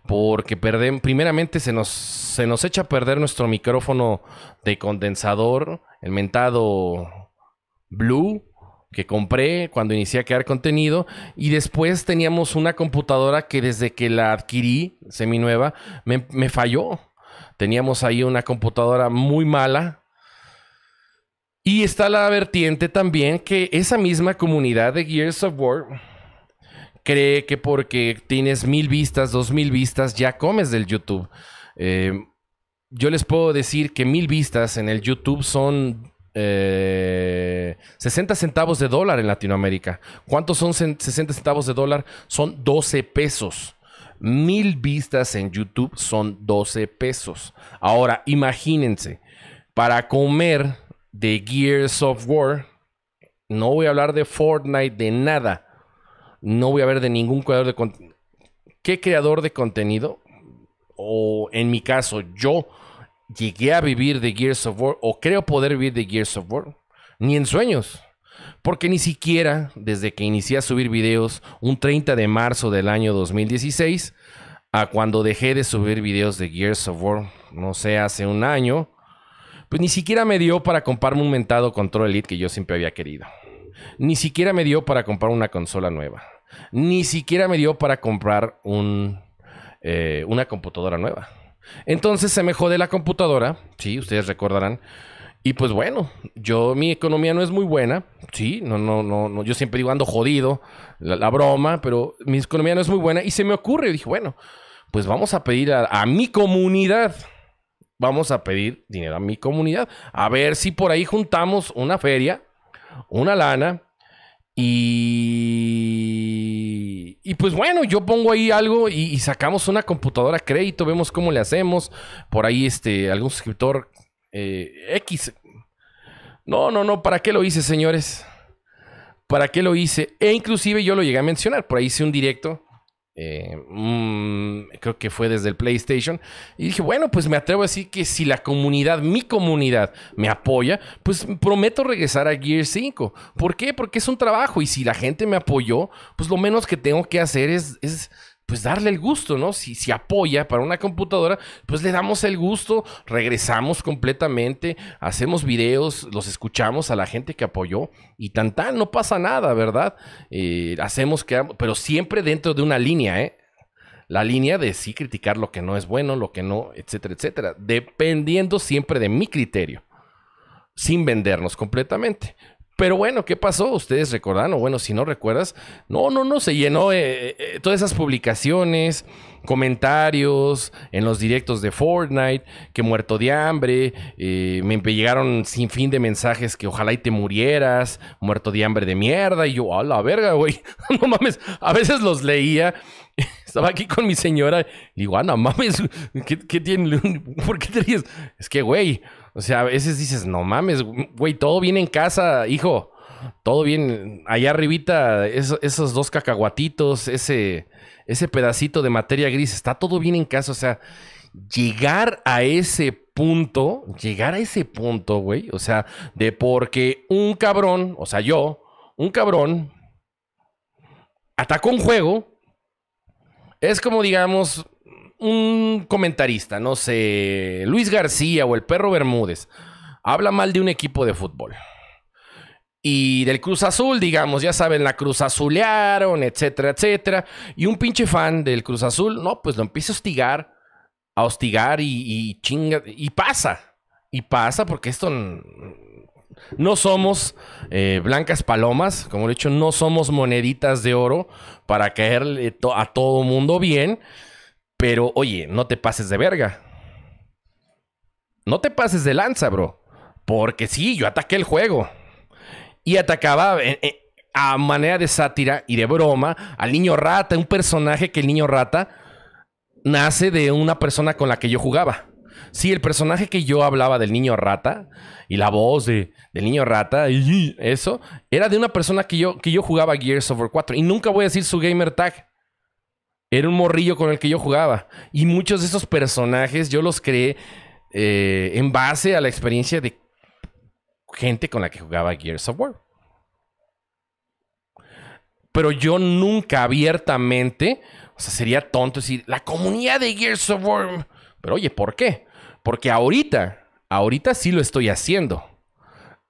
Porque primeramente se nos, se nos echa a perder nuestro micrófono de condensador, el mentado Blue, que compré cuando inicié a crear contenido. Y después teníamos una computadora que desde que la adquirí, seminueva, me, me falló. Teníamos ahí una computadora muy mala. Y está la vertiente también que esa misma comunidad de Gears of War cree que porque tienes mil vistas, dos mil vistas, ya comes del YouTube. Eh, yo les puedo decir que mil vistas en el YouTube son 60 eh, centavos de dólar en Latinoamérica. ¿Cuántos son 60 centavos de dólar? Son 12 pesos. Mil vistas en YouTube son 12 pesos. Ahora, imagínense, para comer de Gears of War, no voy a hablar de Fortnite, de nada. No voy a ver de ningún creador de contenido. ¿Qué creador de contenido? O en mi caso, yo llegué a vivir de Gears of War o creo poder vivir de Gears of War. Ni en sueños. Porque ni siquiera desde que inicié a subir videos un 30 de marzo del año 2016 a cuando dejé de subir videos de Gears of War, no sé, hace un año, pues ni siquiera me dio para comprarme un mentado Control Elite que yo siempre había querido. Ni siquiera me dio para comprar una consola nueva. Ni siquiera me dio para comprar un, eh, una computadora nueva. Entonces se me jode la computadora, sí, ustedes recordarán, y pues bueno, yo mi economía no es muy buena, sí, no, no, no, no yo siempre digo ando jodido, la, broma, pero mi economía no es muy buena y se me ocurre, dije, bueno, pues vamos a pedir a, mi comunidad, vamos a pedir dinero a mi comunidad, a ver si por ahí juntamos una feria, una lana y, y pues bueno, yo pongo ahí algo y, sacamos una computadora a crédito, vemos cómo le hacemos. Por ahí este, algún suscriptor eh, X. No, no, no, ¿para qué lo hice, señores? ¿Para qué lo hice? E inclusive yo lo llegué a mencionar, por ahí hice un directo, eh, mm, creo que fue desde el PlayStation, y dije, bueno, pues me atrevo a decir que si la comunidad, mi comunidad, me apoya, pues prometo regresar a Gear 5. ¿Por qué? Porque es un trabajo y si la gente me apoyó, pues lo menos que tengo que hacer es, es pues darle el gusto, ¿no? Si, si apoya para una computadora, pues le damos el gusto, regresamos completamente, hacemos videos, los escuchamos a la gente que apoyó y tan tan, no pasa nada, ¿verdad? Eh, hacemos que, pero siempre dentro de una línea, ¿eh? La línea de sí criticar lo que no es bueno, lo que no, etcétera, etcétera, dependiendo siempre de mi criterio, sin vendernos completamente. Pero bueno, ¿qué pasó? Ustedes recordan, o bueno, si no recuerdas, no, no, no, se llenó eh, eh, todas esas publicaciones, comentarios en los directos de Fortnite, que muerto de hambre, eh, me llegaron sin fin de mensajes que ojalá y te murieras, muerto de hambre de mierda, y yo, a la verga, güey, no mames, a veces los leía, estaba aquí con mi señora, y digo, ah, mames, ¿qué, qué tiene? ¿Por qué te ríes? Es que, güey, O sea, a veces dices, no mames, güey, todo viene en casa, hijo. Todo bien. Allá arribita, esos dos cacahuatitos, ese, ese pedacito de materia gris, está todo bien en casa. O sea, llegar a ese punto, llegar a ese punto, güey. O sea, de porque un cabrón, o sea, yo, un cabrón, atacó un juego. Es como, digamos, un comentarista, no sé, Luis García o el perro Bermúdez, habla mal de un equipo de fútbol. Y del Cruz Azul, digamos, ya saben, la Cruz Azulearon, etcétera, etcétera. Y un pinche fan del Cruz Azul, no, pues lo empieza a hostigar, a hostigar y, chinga, y pasa. Y pasa porque esto no somos eh, blancas palomas, como he dicho, no somos moneditas de oro para caerle a todo mundo bien. Pero oye, no te pases de verga. No te pases de lanza, bro. Porque sí, yo ataqué el juego. Y atacaba eh, eh, a manera de sátira y de broma al niño rata, un personaje que el niño rata nace de una persona con la que yo jugaba. Sí, el personaje que yo hablaba del niño rata y la voz de, del niño rata y eso era de una persona que yo, que yo jugaba Gears of War 4 y nunca voy a decir su gamer tag. Era un morrillo con el que yo jugaba. Y muchos de esos personajes yo los creé eh, en base a la experiencia de gente con la que jugaba Gears of War. Pero yo nunca abiertamente, o sea, sería tonto decir, la comunidad de Gears of War. Pero oye, ¿por qué? Porque ahorita, ahorita sí lo estoy haciendo.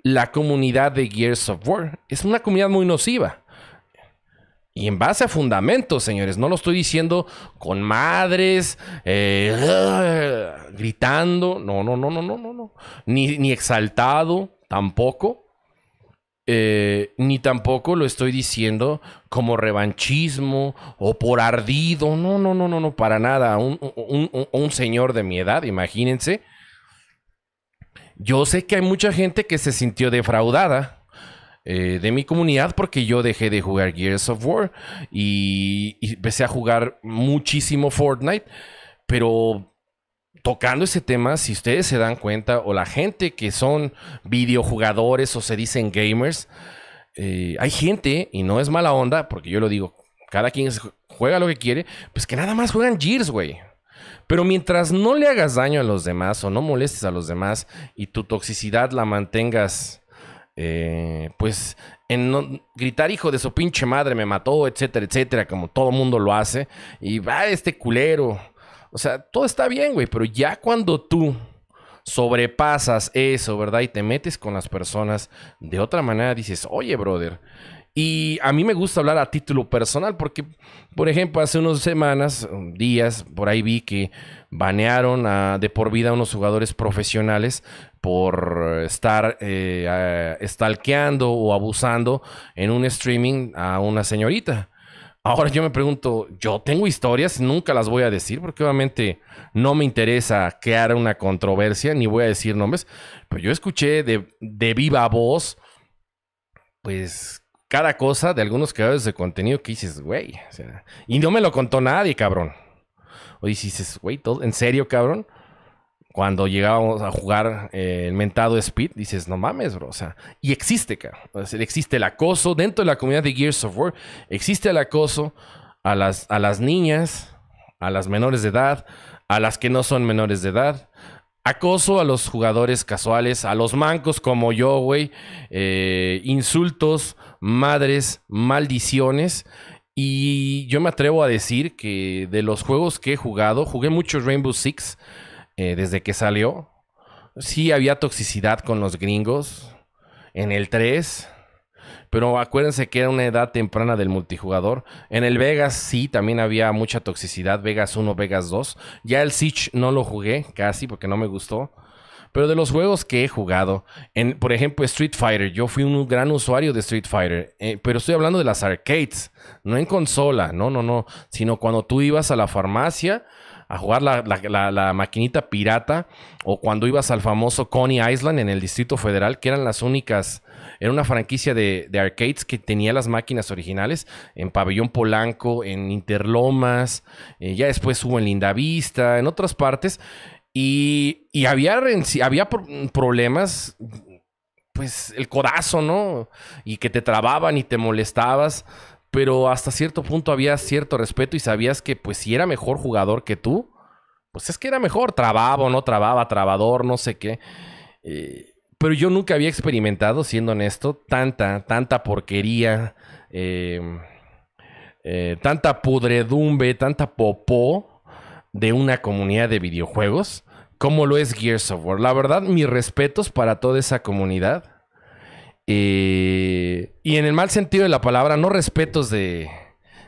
La comunidad de Gears of War es una comunidad muy nociva. Y en base a fundamentos, señores. No lo estoy diciendo con madres, eh, gritando. No, no, no, no, no, no, no. Ni, ni exaltado, tampoco. Eh, ni tampoco lo estoy diciendo como revanchismo o por ardido. No, no, no, no, no, para nada. Un, un señor de mi edad, imagínense. Yo sé que hay mucha gente que se sintió defraudada eh, de mi comunidad porque yo dejé de jugar Gears of War y, empecé a jugar muchísimo Fortnite, pero tocando ese tema, si ustedes se dan cuenta, o la gente que son videojugadores o se dicen gamers, eh, hay gente, y no es mala onda, porque yo lo digo, cada quien juega lo que quiere, pues que nada más juegan Gears, güey. Pero mientras no le hagas daño a los demás o no molestes a los demás y tu toxicidad la mantengas eh, pues en gritar hijo de su pinche madre me mató, etcétera, etcétera, como todo mundo lo hace, y va este culero. O sea, todo está bien, güey, pero ya cuando tú sobrepasas eso, ¿verdad? Y te metes con las personas de otra manera, dices, oye, brother. Y a mí me gusta hablar a título personal porque, por ejemplo, hace unas semanas, días, por ahí vi que banearon de por vida a unos jugadores profesionales por estar eh, stalkeando o abusando en un streaming a una señorita. Ahora yo me pregunto, yo tengo historias, nunca las voy a decir porque obviamente no me interesa crear una controversia, ni voy a decir nombres, pero yo escuché de, de viva voz, pues cada cosa de algunos creadores de contenido que dices, güey, y no me lo contó nadie, cabrón. O dices, güey, ¿en serio, cabrón? Cuando llegábamos a jugar eh, el mentado Speed, dices, no mames, bro. O sea, y existe, cabrón. existe el acoso dentro de la comunidad de Gears of War. Existe el acoso a las, a las niñas, a las menores de edad, a las que no son menores de edad. Acoso a los jugadores casuales, a los mancos como yo, güey. Eh, insultos, madres, maldiciones. Y yo me atrevo a decir que de los juegos que he jugado, jugué mucho Rainbow Six. Eh, desde que salió. Sí había toxicidad con los gringos en el 3. Pero acuérdense que era una edad temprana del multijugador. En el Vegas sí, también había mucha toxicidad. Vegas 1, Vegas 2. Ya el Siege no lo jugué casi porque no me gustó. Pero de los juegos que he jugado, en, por ejemplo Street Fighter, yo fui un gran usuario de Street Fighter. Eh, pero estoy hablando de las arcades, no en consola, no, no, no. Sino cuando tú ibas a la farmacia a jugar la, maquinita pirata o cuando ibas al famoso Coney Island en el Distrito Federal, que eran las únicas, era una franquicia de, arcades que tenía las máquinas originales en Pabellón Polanco, en Interlomas, eh, ya después hubo en Lindavista, en otras partes. Y, y había, había problemas, pues el codazo, ¿no? Y que te trababan y te molestabas, pero hasta cierto punto había cierto respeto y sabías que pues si era mejor jugador que tú, pues es que era mejor, trababa o no trababa, trabador, no sé qué. Eh, pero yo nunca había experimentado, siendo honesto, tanta, tanta porquería, em, eh, tanta pudredumbre, tanta popó de una comunidad de videojuegos como lo es Gears of War. La verdad, mis respetos para toda esa comunidad. Eh, y en el mal sentido de la palabra, no respetos de,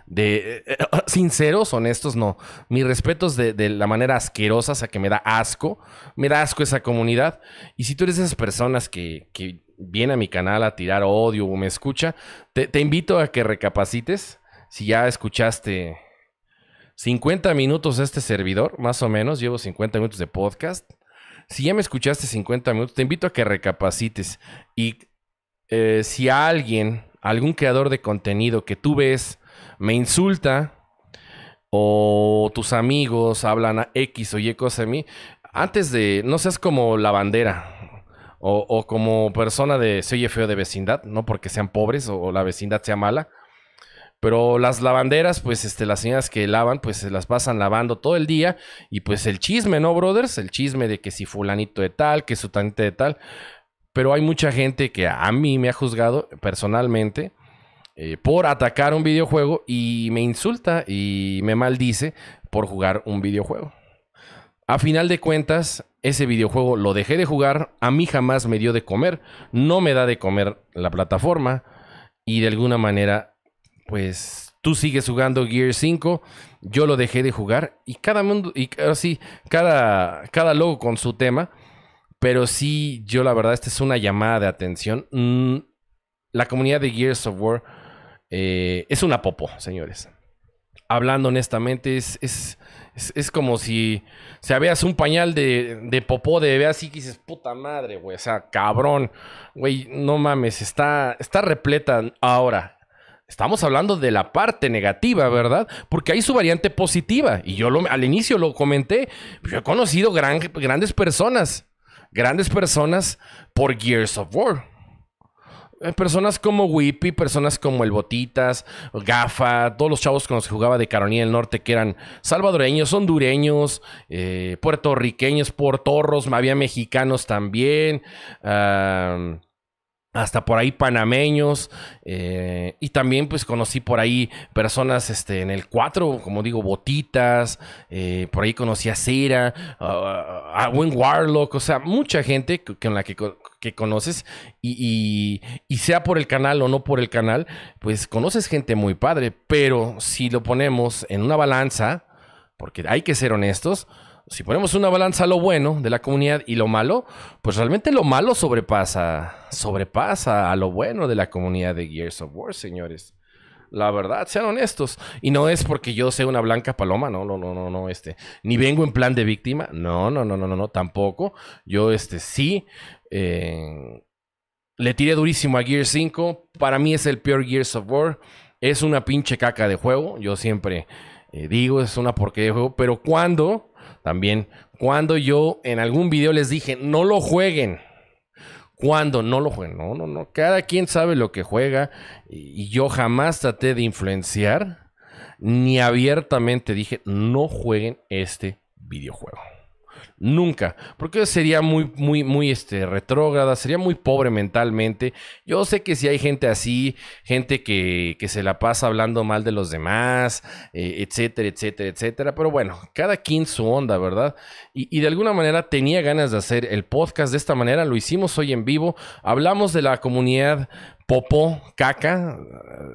de eh, sinceros, honestos, no. Mis respetos de, la manera asquerosa, o sea, que me da asco. Me da asco esa comunidad. Y si tú eres de esas personas que, que viene a mi canal a tirar odio o me escucha, te, te invito a que recapacites. Si ya escuchaste 50 minutos de este servidor, más o menos, llevo 50 minutos de podcast. Si ya me escuchaste 50 minutos, te invito a que recapacites. Y eh, si alguien, algún creador de contenido que tú ves, me insulta o tus amigos hablan a X o Y cosa de mí, antes de, no seas como la bandera o, como persona de soy feo de vecindad, no porque sean pobres o, la vecindad sea mala. Pero las lavanderas, pues este, las señoras que lavan, pues se las pasan lavando todo el día. Y pues el chisme, ¿no, brothers? El chisme de que si fulanito de tal, que sutanito de tal. Pero hay mucha gente que a mí me ha juzgado personalmente eh, por atacar un videojuego y me insulta y me maldice por jugar un videojuego. A final de cuentas, ese videojuego lo dejé de jugar, a mí jamás me dio de comer, no me da de comer la plataforma y de alguna manera, pues tú sigues jugando Gear 5, yo lo dejé de jugar y cada mundo, y así, cada, cada logo con su tema, pero sí, yo la verdad, esta es una llamada de atención. Mm, la comunidad de Gears of War eh, es una popo, señores. Hablando honestamente, es, es, como si se veas un pañal de, de popó de bebé así que dices, puta madre, güey. O sea, cabrón. Güey, no mames, está, está repleta ahora. Estamos hablando de la parte negativa, ¿verdad? Porque hay su variante positiva. Y yo al inicio lo comenté. Yo he conocido grandes personas. Grandes personas por Gears of War. Eh, personas como Whippy, personas como el Botitas, Gafa, todos los chavos con los que jugaba de Carolina del Norte que eran salvadoreños, hondureños, eh, puertorriqueños, portorros, había mexicanos también hasta por ahí panameños eh, y también pues conocí por ahí personas este, en el 4, como digo, botitas, eh, por ahí conocí a Cera, a Wayne Warlock, o sea, mucha gente con la que, que conoces y, y, sea por el canal o no por el canal, pues conoces gente muy padre, pero si lo ponemos en una balanza, porque hay que ser honestos, si ponemos una balanza a lo bueno de la comunidad y lo malo, pues realmente lo malo sobrepasa, sobrepasa a lo bueno de la comunidad de Gears of War, señores. La verdad, sean honestos. Y no es porque yo sea una blanca paloma, no, no, no, no, no, este. Ni vengo en plan de víctima, no, no, no, no, no, tampoco. Yo, este, sí, eh, le tiré durísimo a Gears 5. Para mí es el peor Gears of War. Es una pinche caca de juego. Yo siempre eh, digo, es una porquería de juego. Pero cuando también, cuando yo en algún video les dije, no lo jueguen. Cuando no lo jueguen. No, no, no. Cada quien sabe lo que juega. Y yo jamás traté de influenciar. Ni abiertamente dije, no jueguen este videojuego. Nunca, porque sería muy, muy, muy este, retrógrada, sería muy pobre mentalmente. Yo sé que si hay gente así, gente que, que se la pasa hablando mal de los demás, eh, etcétera, etcétera, etcétera. Pero bueno, cada quien su onda, ¿verdad? Y, y de alguna manera tenía ganas de hacer el podcast de esta manera, lo hicimos hoy en vivo, hablamos de la comunidad Popo, caca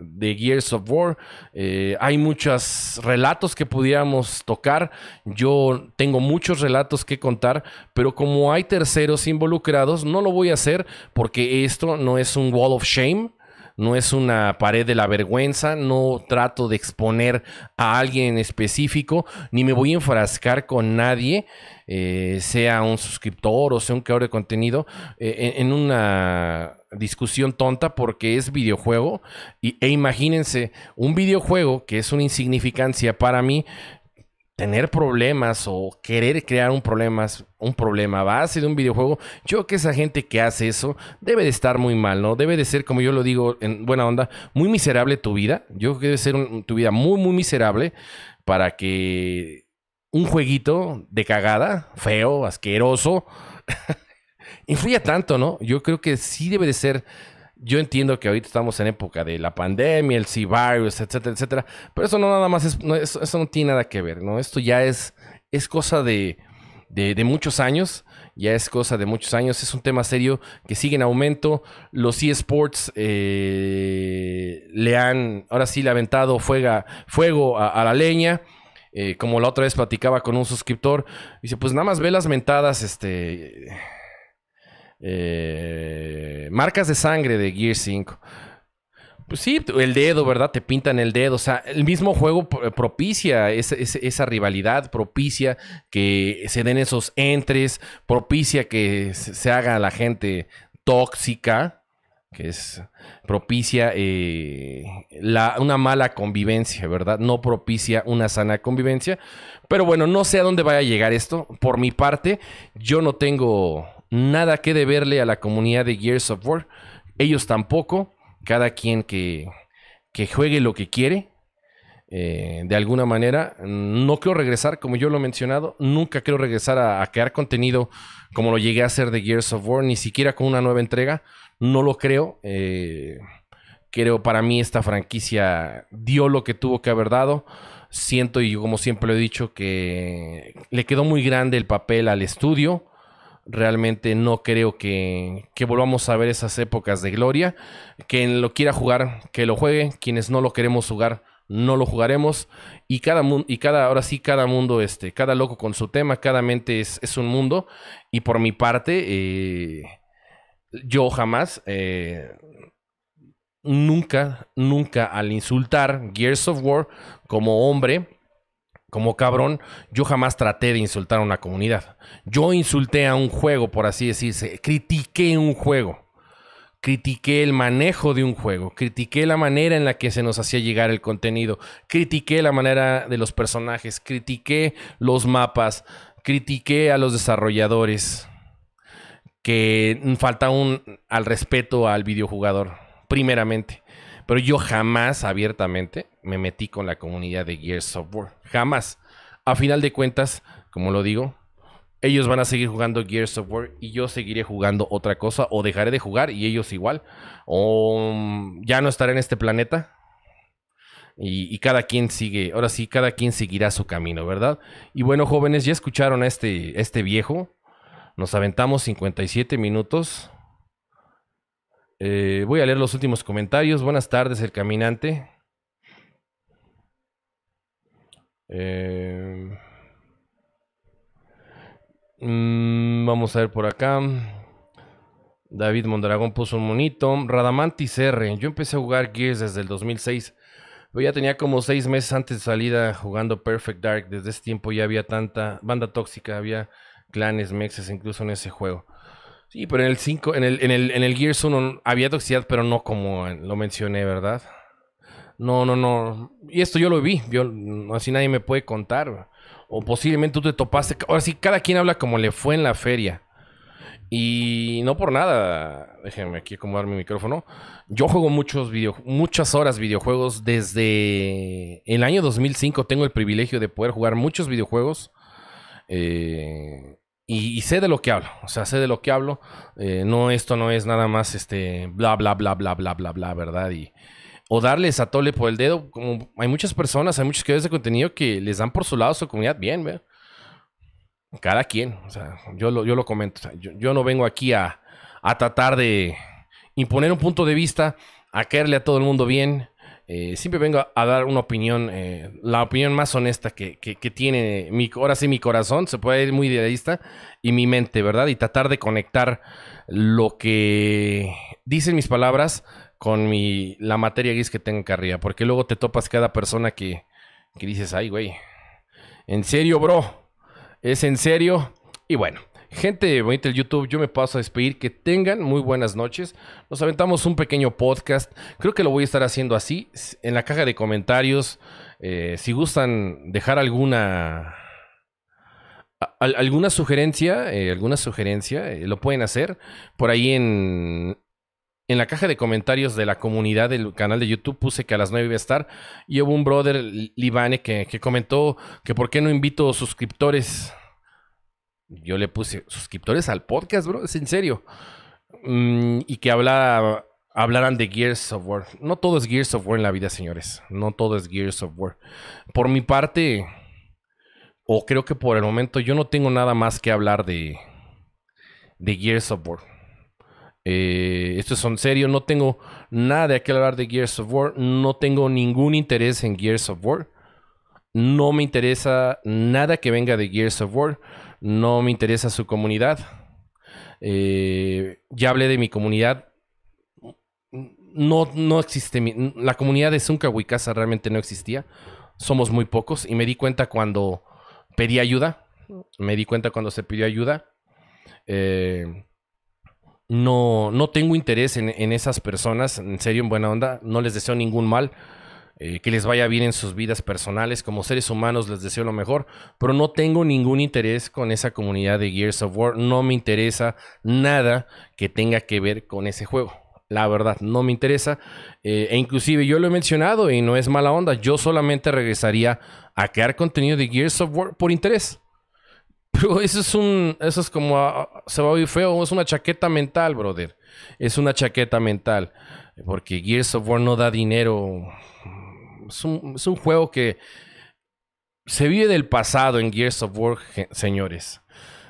de Gears of War. Eh, hay muchos relatos que pudiéramos tocar. Yo tengo muchos relatos que contar, pero como hay terceros involucrados, no lo voy a hacer porque esto no es un wall of shame no es una pared de la vergüenza, no trato de exponer a alguien en específico, ni me voy a enfrascar con nadie, eh, sea un suscriptor o sea un creador de contenido, eh, en, una discusión tonta porque es videojuego. Y, e imagínense, un videojuego que es una insignificancia para mí, tener problemas o querer crear un problema, un problema base de un videojuego, yo creo que esa gente que hace eso debe de estar muy mal, ¿no? Debe de ser, como yo lo digo en buena onda, muy miserable tu vida. Yo creo que debe ser tu vida muy, muy miserable para que un jueguito de cagada, feo, asqueroso, influya tanto, ¿no? Yo creo que sí debe de ser yo entiendo que ahorita estamos en época de la pandemia, el C-Virus, etcétera, etcétera, pero eso no nada más es, eso, no tiene nada que ver, ¿no? Esto ya es, es cosa de, de, muchos años, ya es cosa de muchos años, es un tema serio que sigue en aumento, los eSports eh, le han, ahora sí le ha aventado fuego a, la leña, eh, como la otra vez platicaba con un suscriptor, dice, pues nada más ve las mentadas, este eh, marcas de sangre de Gear 5. Pues sí, el dedo, ¿verdad? Te pintan el dedo. O sea, el mismo juego propicia esa, rivalidad, propicia que se den esos entres, propicia que se haga la gente tóxica, que es propicia eh, una mala convivencia, ¿verdad? No propicia una sana convivencia. Pero bueno, no sé a dónde vaya a llegar esto. Por mi parte, yo no tengo nada que deberle a la comunidad de Gears of War. Ellos tampoco. Cada quien que, que juegue lo que quiere. Eh, de alguna manera, no quiero regresar, como yo lo he mencionado, nunca quiero regresar a, crear contenido como lo llegué a hacer de Gears of War, ni siquiera con una nueva entrega. No lo creo. Eh, creo para mí esta franquicia dio lo que tuvo que haber dado. Siento, y como siempre lo he dicho, que le quedó muy grande el papel al estudio. Realmente no creo que, volvamos a ver esas épocas de gloria. Quien lo quiera jugar, que lo juegue. Quienes no lo queremos jugar, no lo jugaremos. Y cada mundo, y cada, ahora sí, cada mundo, este, cada loco con su tema, cada mente es, un mundo. Y por mi parte, eh, yo jamás, eh, nunca, nunca al insultar Gears of War como hombre, como cabrón, yo jamás traté de insultar a una comunidad. Yo insulté a un juego, por así decirse. Critiqué un juego. Critiqué el manejo de un juego. Critiqué la manera en la que se nos hacía llegar el contenido. Critiqué la manera de los personajes. Critiqué los mapas. Critiqué a los desarrolladores. Que falta un al respeto al videojugador, primeramente. Pero yo jamás abiertamente me metí con la comunidad de Gears of War. Jamás. A final de cuentas, como lo digo, ellos van a seguir jugando Gears of War y yo seguiré jugando otra cosa o dejaré de jugar y ellos igual. O mm, ya no estaré en este planeta. Y, cada quien sigue, ahora sí, cada quien seguirá su camino, ¿verdad? Y bueno, jóvenes, ya escucharon a este, este viejo. Nos aventamos 57 minutos. Eh, voy a leer los últimos comentarios. Buenas tardes, el caminante. Eh, mm, vamos a ver por acá. David Mondragón puso un monito. Radamantis R. Yo empecé a jugar Gears desde el 2006. Pero ya tenía como seis meses antes de salida jugando Perfect Dark. Desde ese tiempo ya había tanta banda tóxica, había clanes, mexes incluso en ese juego. Sí, pero en el 5, en el, en el, en el Gears 1 había toxicidad, pero no como lo mencioné, ¿verdad? No, no, no. Y esto yo lo vi, yo, así nadie me puede contar. O posiblemente tú te topaste. Ahora sí, cada quien habla como le fue en la feria. Y no por nada, déjenme aquí acomodar mi micrófono. Yo juego muchos video, muchas horas videojuegos desde el año 2005. Tengo el privilegio de poder jugar muchos videojuegos. Eh, y, sé de lo que hablo, o sea, sé de lo que hablo. Eh, no, esto no es nada más este bla, bla, bla, bla, bla, bla, bla, ¿verdad? Y, o darles a tole por el dedo. Como hay muchas personas, hay muchos creadores de contenido que les dan por su lado a su comunidad bien, ¿verdad? Cada quien, o sea, yo lo, yo lo comento. yo, no vengo aquí a, a tratar de imponer un punto de vista, a caerle a todo el mundo bien. Eh, siempre vengo a, dar una opinión, eh, la opinión más honesta que, tiene mi, ahora sí mi corazón, se puede ir muy idealista, y mi mente, ¿verdad? Y tratar de conectar lo que dicen mis palabras con mi, la materia gris que tengo acá arriba, porque luego te topas cada persona que, que dices, ay, güey, en serio, bro, es en serio. Y bueno, Gente bonita del YouTube, yo me paso a despedir. Que tengan muy buenas noches. Nos aventamos un pequeño podcast. Creo que lo voy a estar haciendo así. En la caja de comentarios, eh, si gustan dejar alguna alguna sugerencia, eh, alguna sugerencia, eh, lo pueden hacer por ahí en, en la caja de comentarios de la comunidad del canal de YouTube puse que a las 9 iba a estar y hubo un brother, Libane, que, comentó que por qué no invito suscriptores. Yo le puse suscriptores al podcast, bro, es en serio. Mm, y que hablara, hablaran de Gears of War. No todo es Gears of War en la vida, señores. No todo es Gears of War. Por mi parte, o creo que por el momento yo no tengo nada más que hablar de, de Gears of War. Eh, esto es en serio, no tengo nada de qué hablar de Gears of War, no tengo ningún interés en Gears of War, no me interesa nada que venga de Gears of War, no me interesa su comunidad. Eh, ya hablé de mi comunidad. No, no existe. la comunidad de Zunca Wicasa realmente no existía. Somos muy pocos. Y me di cuenta cuando pedí ayuda. Me di cuenta cuando se pidió ayuda. Eh, no, no tengo interés en, esas personas, en serio, en buena onda. No les deseo ningún mal. Eh, que les vaya bien en sus vidas personales. Como seres humanos les deseo lo mejor. Pero no tengo ningún interés con esa comunidad de Gears of War. No me interesa nada que tenga que ver con ese juego. La verdad, no me interesa. Eh, e inclusive yo lo he mencionado y no es mala onda. Yo solamente regresaría a crear contenido de Gears of War por interés. Pero eso es un. Eso es como. Ah, se va a oír feo. Es una chaqueta mental, brother. Es una chaqueta mental. Porque Gears of War no da dinero. Es un, juego que. Se vive del pasado en Gears of War, señores.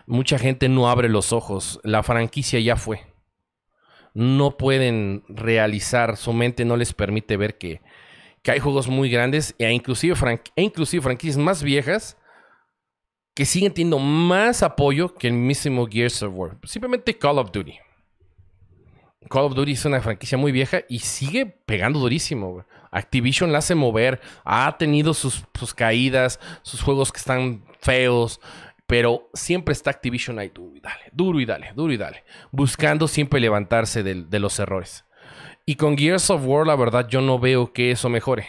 Mucha gente no abre los ojos. La franquicia ya fue. No pueden realizar. Su mente no les permite ver que, que hay juegos muy grandes e inclusive, e inclusive franquicias más viejas que siguen teniendo más apoyo que el mismo Gears of War. Simplemente Call of Duty. Call of Duty es una franquicia muy vieja y sigue pegando durísimo. Activision la hace mover, ha tenido sus, caídas, sus juegos que están feos, pero siempre está Activision ahí duro y dale, duro y dale, duro y dale, buscando siempre levantarse de, de los errores. Y con Gears of War, la verdad, yo no veo que eso mejore.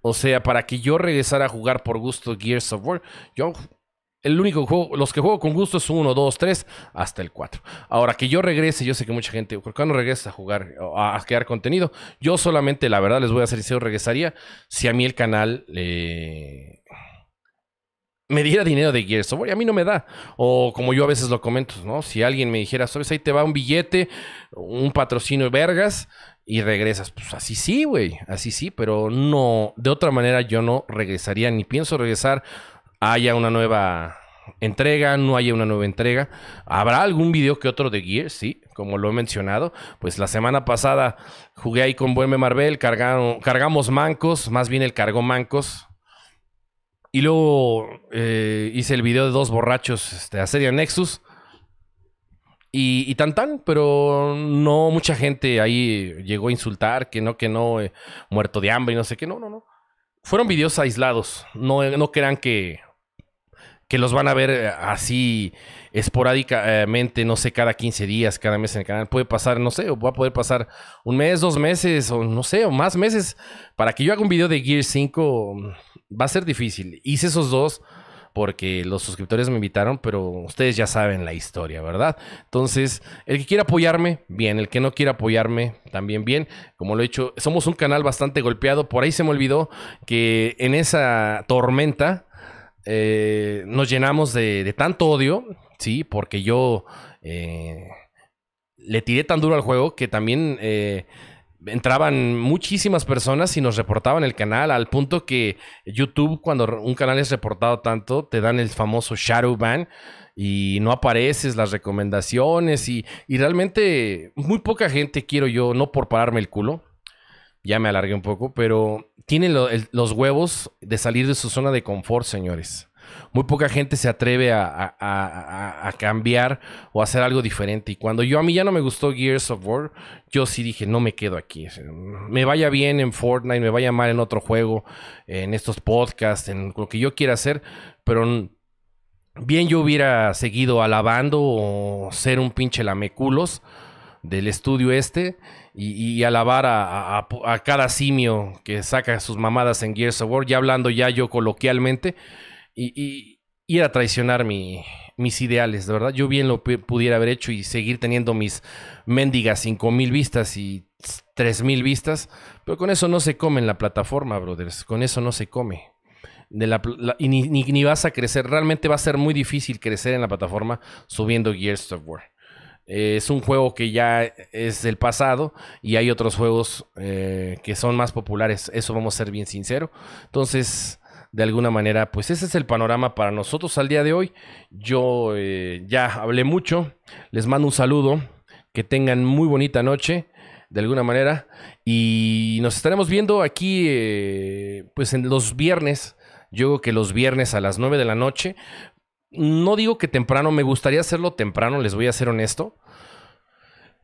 O sea, para que yo regresara a jugar por gusto Gears of War, yo el único juego, los que juego con gusto es 1, 2, 3, hasta el 4. Ahora que yo regrese, yo sé que mucha gente, ¿por qué no regresa a jugar, a, crear contenido? Yo solamente, la verdad, les voy a hacer sincero, regresaría si a mí el canal me diera dinero de Gears of a mí no me da. O como yo a veces lo comento, ¿no? Si alguien me dijera, ¿sabes? Ahí te va un billete, un patrocinio vergas, y regresas. Pues así sí, güey, así sí, pero no, de otra manera yo no regresaría, ni pienso regresar haya una nueva entrega, no haya una nueva entrega. ¿Habrá algún video que otro de Gears? Sí, como lo he mencionado. Pues la semana pasada jugué ahí con Buenme Marvel, cargamos mancos, más bien el cargó mancos. Y luego eh, hice el video de dos borrachos este, a serie Nexus. Y, tan tan, pero no mucha gente ahí llegó a insultar, que no, que no, eh, muerto de hambre y no sé qué, no, no, no. Fueron videos aislados, no, no crean que que los van a ver eh, así esporádicamente, no sé, cada 15 días, cada mes en el canal. Puede pasar, no sé, va a poder pasar un mes, dos meses, o no sé, o más meses. Para que yo haga un video de Gear 5 mm, va a ser difícil. Hice esos dos porque los suscriptores me invitaron, pero ustedes ya saben la historia, ¿verdad? Entonces, el que quiera apoyarme, bien, el que no quiera apoyarme, también bien. Como lo he dicho, somos un canal bastante golpeado. Por ahí se me olvidó que en esa tormenta eh, nos llenamos de, tanto odio, sí, porque yo eh, le tiré tan duro al juego que también eh, entraban muchísimas personas y nos reportaban el canal al punto que YouTube, cuando un canal es reportado tanto, te dan el famoso shadow ban y no apareces las recomendaciones y, realmente muy poca gente quiero yo, no por pararme el culo, ya me alargué un poco, pero tienen los huevos de salir de su zona de confort, señores. Muy poca gente se atreve a, cambiar o hacer algo diferente. Y cuando yo a mí ya no me gustó Gears of War, yo sí dije, no me quedo aquí. Me vaya bien en Fortnite, me vaya mal en otro juego, en estos podcasts, en lo que yo quiera hacer, pero bien yo hubiera seguido alabando o ser un pinche lameculos del estudio este y, alabar a, cada simio que saca sus mamadas en Gears of War, ya hablando ya yo coloquialmente, y, y, a traicionar mis ideales, de verdad. Yo bien lo pudiera haber hecho y seguir teniendo mis mendigas 5000 vistas y 3000 vistas, pero con eso no se come en la plataforma, brothers, con eso no se come. De la, y ni, ni, vas a crecer, realmente va a ser muy difícil crecer en la plataforma subiendo Gears of War. Eh, es un juego que ya es del pasado y hay otros juegos eh, que son más populares. Eso vamos a ser bien sinceros. Entonces, de alguna manera, pues ese es el panorama para nosotros al día de hoy. Yo eh, ya hablé mucho. Les mando un saludo. Que tengan muy bonita noche, de alguna manera. Y nos estaremos viendo aquí, pues en los viernes. Yo creo que los viernes a las 9 de la noche no digo que temprano, me gustaría hacerlo temprano, les voy a ser honesto.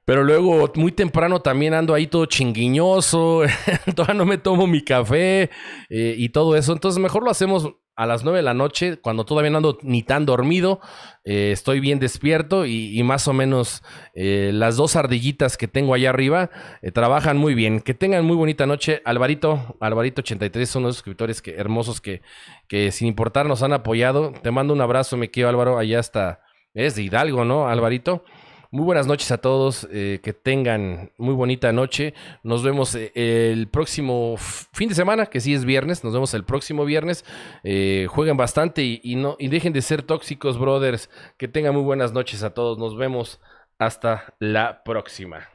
Pero luego, muy temprano también ando ahí todo chinguiñoso, todavía no me tomo mi café eh, y todo eso. Entonces, mejor lo hacemos a las 9 de la noche, cuando todavía no ando ni tan dormido, eh, estoy bien despierto y, más o menos eh, las dos ardillitas que tengo allá arriba eh, trabajan muy bien. Que tengan muy bonita noche. Alvarito, Alvarito83 son unos escritores que, hermosos que, que sin importar nos han apoyado. Te mando un abrazo, me quiero Álvaro, allá está. Es de Hidalgo, ¿no, Alvarito? Muy buenas noches a todos, eh, que tengan muy bonita noche. Nos vemos eh, el próximo fin de semana, que sí es viernes, nos vemos el próximo viernes. Eh, jueguen bastante y, no, y dejen de ser tóxicos, brothers. Que tengan muy buenas noches a todos, nos vemos hasta la próxima.